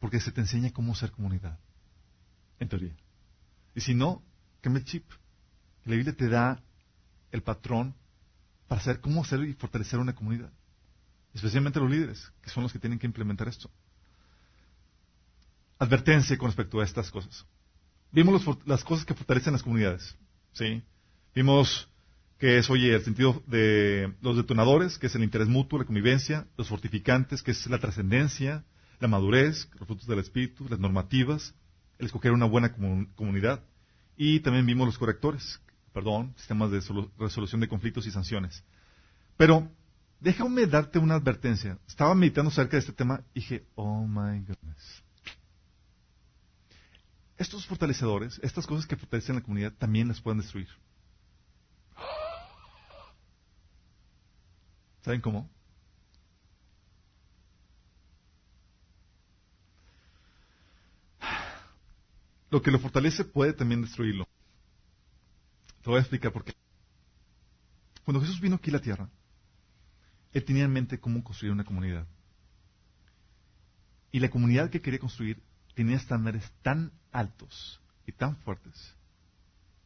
Porque se te enseña cómo ser comunidad. En teoría. Y si no, cambia el chip. La Biblia te da el patrón para saber cómo hacer y fortalecer una comunidad. Especialmente los líderes, que son los que tienen que implementar esto. Advertencia con respecto a estas cosas. Vimos las cosas que fortalecen las comunidades. ¿sí? Vimos que es, oye, el sentido de los detonadores, que es el interés mutuo, la convivencia, los fortificantes, que es la trascendencia, la madurez, los frutos del espíritu, las normativas, el escoger una buena comunidad. Y también vimos los correctores, perdón, sistemas de resolución de conflictos y sanciones. Pero déjame darte una advertencia. Estaba meditando acerca de este tema y dije, oh my goodness. Estos fortalecedores, estas cosas que fortalecen la comunidad, también las pueden destruir. ¿Saben cómo? Lo que lo fortalece puede también destruirlo. Te voy a explicar por qué. Cuando Jesús vino aquí a la tierra, Él tenía en mente cómo construir una comunidad. Y la comunidad que quería construir tenía estándares tan altos y tan fuertes,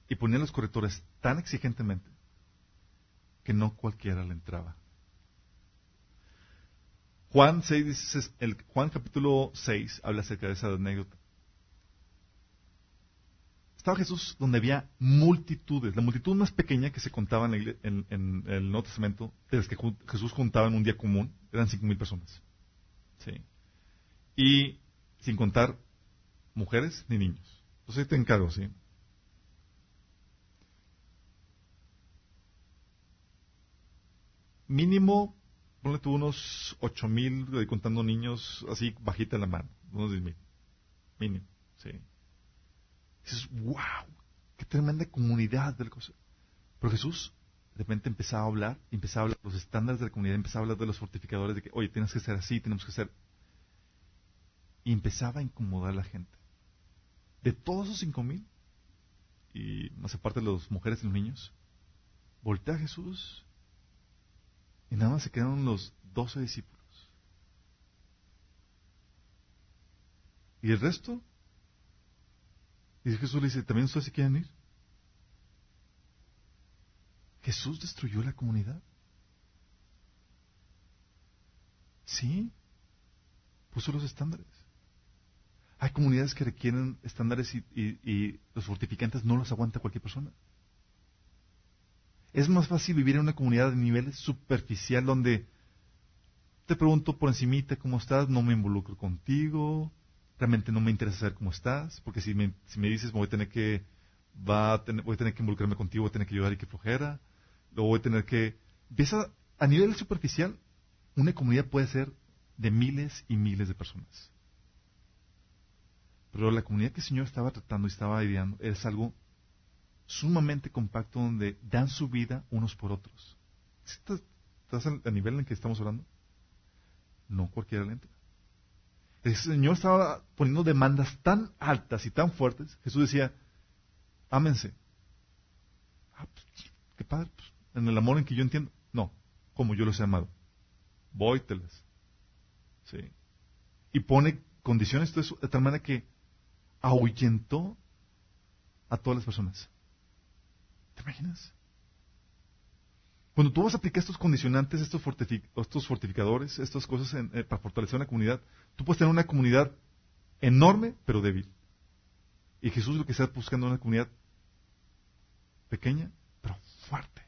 y ponía los correctores tan exigentemente, que no cualquiera le entraba. Juan, 6, el, Juan capítulo 6 habla acerca de esa anécdota. Estaba Jesús donde había multitudes, la multitud más pequeña que se contaba en, el Nuevo Testamento, de las que Jesús juntaba en un día común, eran cinco mil personas. ¿Sí? Y sin contar mujeres ni niños. Entonces te encargo. Mínimo ponle tú unos ocho mil, contando niños, así bajita la mano, unos diez mil, mínimo, sí. dices, wow, qué tremenda comunidad de la cosa. Pero Jesús de repente empezaba a hablar, empezaba a hablar de los estándares de la comunidad, empezaba a hablar de los fortificadores, de que, oye, tienes que ser así, tenemos que ser... Y empezaba a incomodar a la gente. De todos esos cinco mil, y más aparte de las mujeres y los niños, voltea a Jesús y nada más se quedaron los doce discípulos. ¿Y el resto? Y Jesús le dice, ¿también ustedes se quieren ir? Jesús destruyó la comunidad. Sí, puso los estándares. Hay comunidades que requieren estándares y, y los fortificantes no los aguanta cualquier persona. Es más fácil vivir en una comunidad de nivel superficial donde te pregunto por encimita cómo estás, no me involucro contigo, realmente no me interesa saber cómo estás, porque si me, si me dices voy a tener que va a voy a tener que involucrarme contigo, voy a tener que ayudar y que flojera, luego voy a tener que empieza a nivel superficial una comunidad puede ser de miles y miles de personas. Pero la comunidad que el Señor estaba tratando y estaba ideando es algo sumamente compacto donde dan su vida unos por otros. ¿Estás al nivel en que estamos hablando? No cualquiera le. El Señor estaba poniendo demandas tan altas y tan fuertes. Jesús decía, ámense. Ah, pues, qué padre, pues, en el amor en que yo entiendo. No, como yo los he amado. Vóyteles. Sí. Y pone condiciones de tal manera que ahuyentó a todas las personas. ¿Te imaginas? Cuando tú vas a aplicar estos condicionantes, estos, fortificadores, estas cosas eh, para fortalecer una comunidad, tú puedes tener una comunidad enorme pero débil. Y Jesús lo que está buscando es una comunidad pequeña pero fuerte.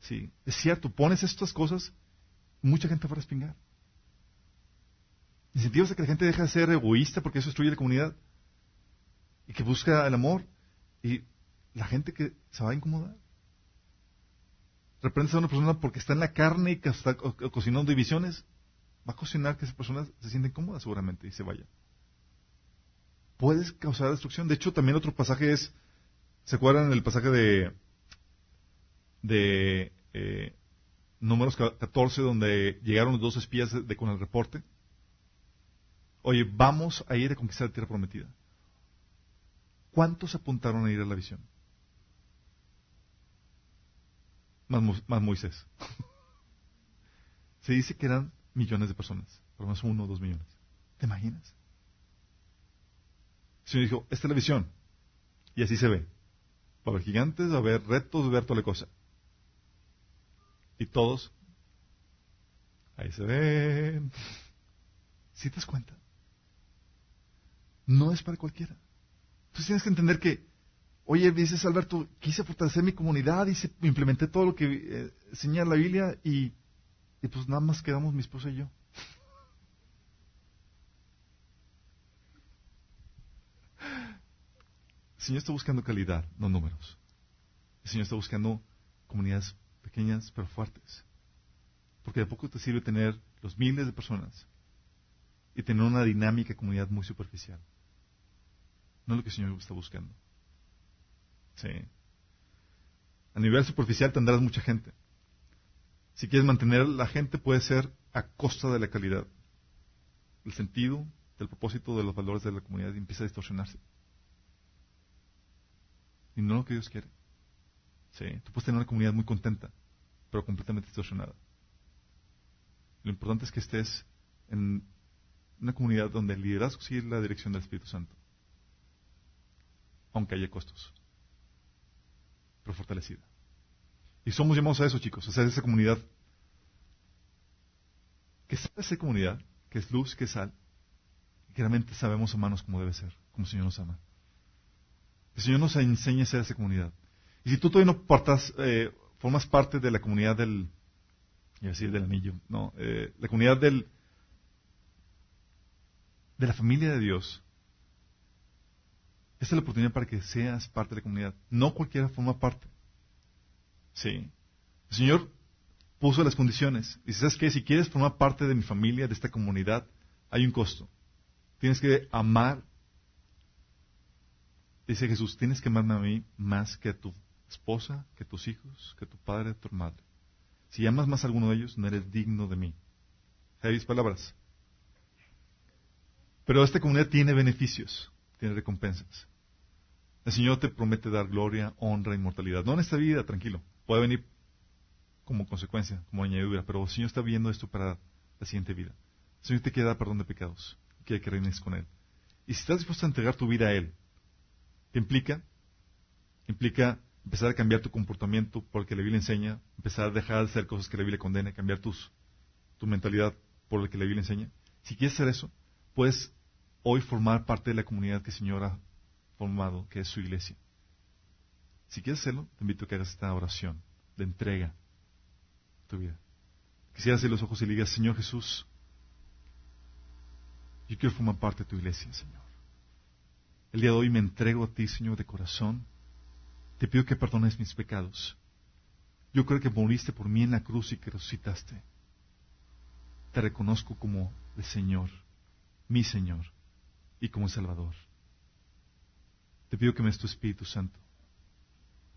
Sí, es cierto, pones estas cosas, mucha gente va a respingar. Incentivos a que la gente deje de ser egoísta porque eso destruye la comunidad y que busca el amor y la gente que se va a incomodar. reprendes a una persona porque está en la carne y que está cocinando divisiones, va a cocinar que esa persona se siente incómoda seguramente y se vaya. Puedes causar destrucción. De hecho, también otro pasaje es, ¿se acuerdan el pasaje de, de eh, números 14 donde llegaron los dos espías de, con el reporte? Oye, vamos a ir a conquistar la tierra prometida. ¿Cuántos apuntaron a ir a la visión? Más, más Moisés. [laughs] Se dice que eran millones de personas, por lo menos uno o dos millones. ¿Te imaginas? El Señor dijo, es la visión. Y así se ve. Va a gigantes, va a haber retos, va a toda la cosa. Y todos, ahí se ven. [laughs] ¿Sí te das cuenta? No es para cualquiera. Entonces tienes que entender que, oye, dices Alberto, quise fortalecer mi comunidad, y implementé todo lo que eh, enseña la Biblia y y pues nada más quedamos mi esposa y yo. El Señor está buscando calidad, no números. El Señor está buscando comunidades pequeñas pero fuertes. Porque de poco te sirve tener los miles de personas y tener una dinámica comunidad muy superficial. No es lo que el Señor está buscando. Sí. A nivel superficial tendrás mucha gente. Si quieres mantener la gente puede ser a costa de la calidad. El sentido del propósito de los valores de la comunidad empieza a distorsionarse. Y no lo que Dios quiere. Sí, tú puedes tener una comunidad muy contenta, pero completamente distorsionada. Lo importante es que estés en una comunidad donde el liderazgo sigue la dirección del Espíritu Santo. Aunque haya costos. Pero fortalecida. Y somos llamados a eso, chicos, a ser esa comunidad. Que sea esa comunidad, que es luz, que es sal, y que realmente sabemos humanos como debe ser, como el Señor nos ama. El Señor nos enseña a ser esa comunidad. Y si tú todavía no portas, eh, formas parte de la comunidad del, iba a del anillo, no, eh, la comunidad del, de la familia de Dios, esta es la oportunidad para que seas parte de la comunidad. No cualquiera forma parte. Sí. El Señor puso las condiciones. Y ¿sabes qué? Si quieres formar parte de mi familia, de esta comunidad, hay un costo. Tienes que amar. Dice Jesús, tienes que amarme a mí más que a tu esposa, que a tus hijos, que a tu padre, a tu madre. Si amas más a alguno de ellos, no eres digno de mí. mis palabras. Pero esta comunidad tiene beneficios, tiene recompensas. El Señor te promete dar gloria, honra, inmortalidad. No en esta vida, tranquilo puede venir como consecuencia, como añadidura, pero el Señor está viendo esto para la siguiente vida. El Señor te quiere dar perdón de pecados, quiere que reines con Él. Y si estás dispuesto a entregar tu vida a Él, ¿qué implica? Implica empezar a cambiar tu comportamiento por el que la Biblia enseña, empezar a dejar de hacer cosas que la Biblia condena, cambiar tus, tu mentalidad por lo que la Biblia enseña. Si quieres hacer eso, puedes hoy formar parte de la comunidad que el Señor ha formado, que es su iglesia. Si quieres hacerlo, te invito a que hagas esta oración de entrega a tu vida. Quisiera hacer los ojos y le digas, Señor Jesús, yo quiero formar parte de tu iglesia, Señor. El día de hoy me entrego a ti, Señor, de corazón. Te pido que perdones mis pecados. Yo creo que moriste por mí en la cruz y que resucitaste. Te reconozco como el Señor, mi Señor, y como el Salvador. Te pido que me des tu Espíritu Santo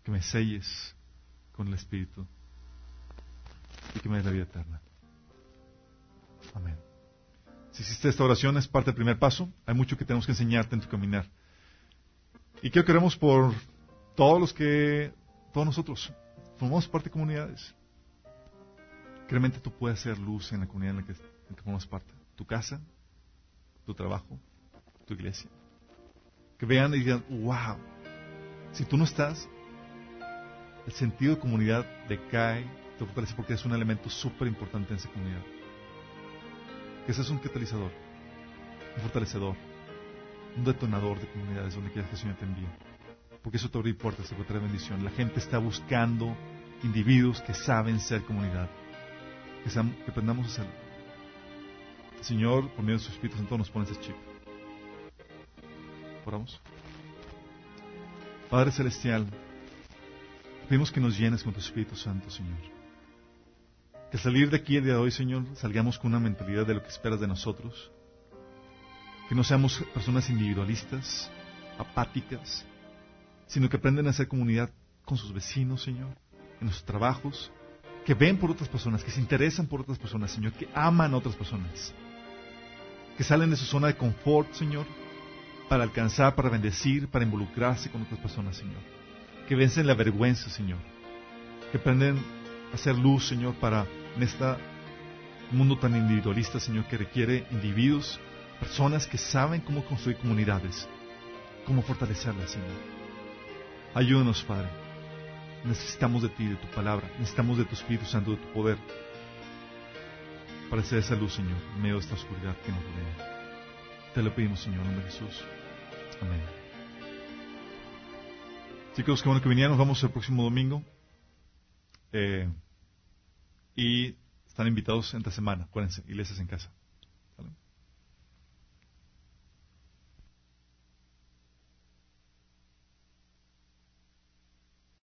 que me selles con el Espíritu y que me des la vida eterna. Amén. Si hiciste esta oración es parte del primer paso. Hay mucho que tenemos que enseñarte en tu caminar. Y quiero que oremos por todos los que, todos nosotros, formamos parte de comunidades. Realmente tú puedes ser luz en la comunidad en la que, en que formas parte. Tu casa, tu trabajo, tu iglesia. Que vean y digan, wow, si tú no estás, el sentido de comunidad decae, te fortalece porque es un elemento súper importante en esa comunidad. Que ese es un catalizador, un fortalecedor, un detonador de comunidades donde quieras que el Señor te envíe. Porque eso te abre puertas, te trae bendición. La gente está buscando individuos que saben ser comunidad, que, que aprendamos a hacerlo. El Señor, por medio de su Espíritu Santo, nos pone ese chip. Padre Celestial, Pedimos que nos llenes con tu Espíritu Santo, Señor. Que al salir de aquí el día de hoy, Señor, salgamos con una mentalidad de lo que esperas de nosotros. Que no seamos personas individualistas, apáticas, sino que aprenden a hacer comunidad con sus vecinos, Señor, en sus trabajos, que ven por otras personas, que se interesan por otras personas, Señor, que aman a otras personas, que salen de su zona de confort, Señor, para alcanzar, para bendecir, para involucrarse con otras personas, Señor, que vencen la vergüenza, Señor, que aprenden a hacer luz, Señor, para en este mundo tan individualista, Señor, que requiere individuos, personas que saben cómo construir comunidades, cómo fortalecerlas, Señor. Ayúdanos, Padre. Necesitamos de ti, de tu palabra, necesitamos de tu Espíritu Santo, de tu poder, para hacer esa luz, Señor, en medio de esta oscuridad que nos rodea. Te lo pedimos, Señor, en nombre de Jesús. Amén. Chicos, qué bueno que vinieron. Nos vamos el próximo domingo. Eh, y están invitados esta semana. Acuérdense, iglesias en casa.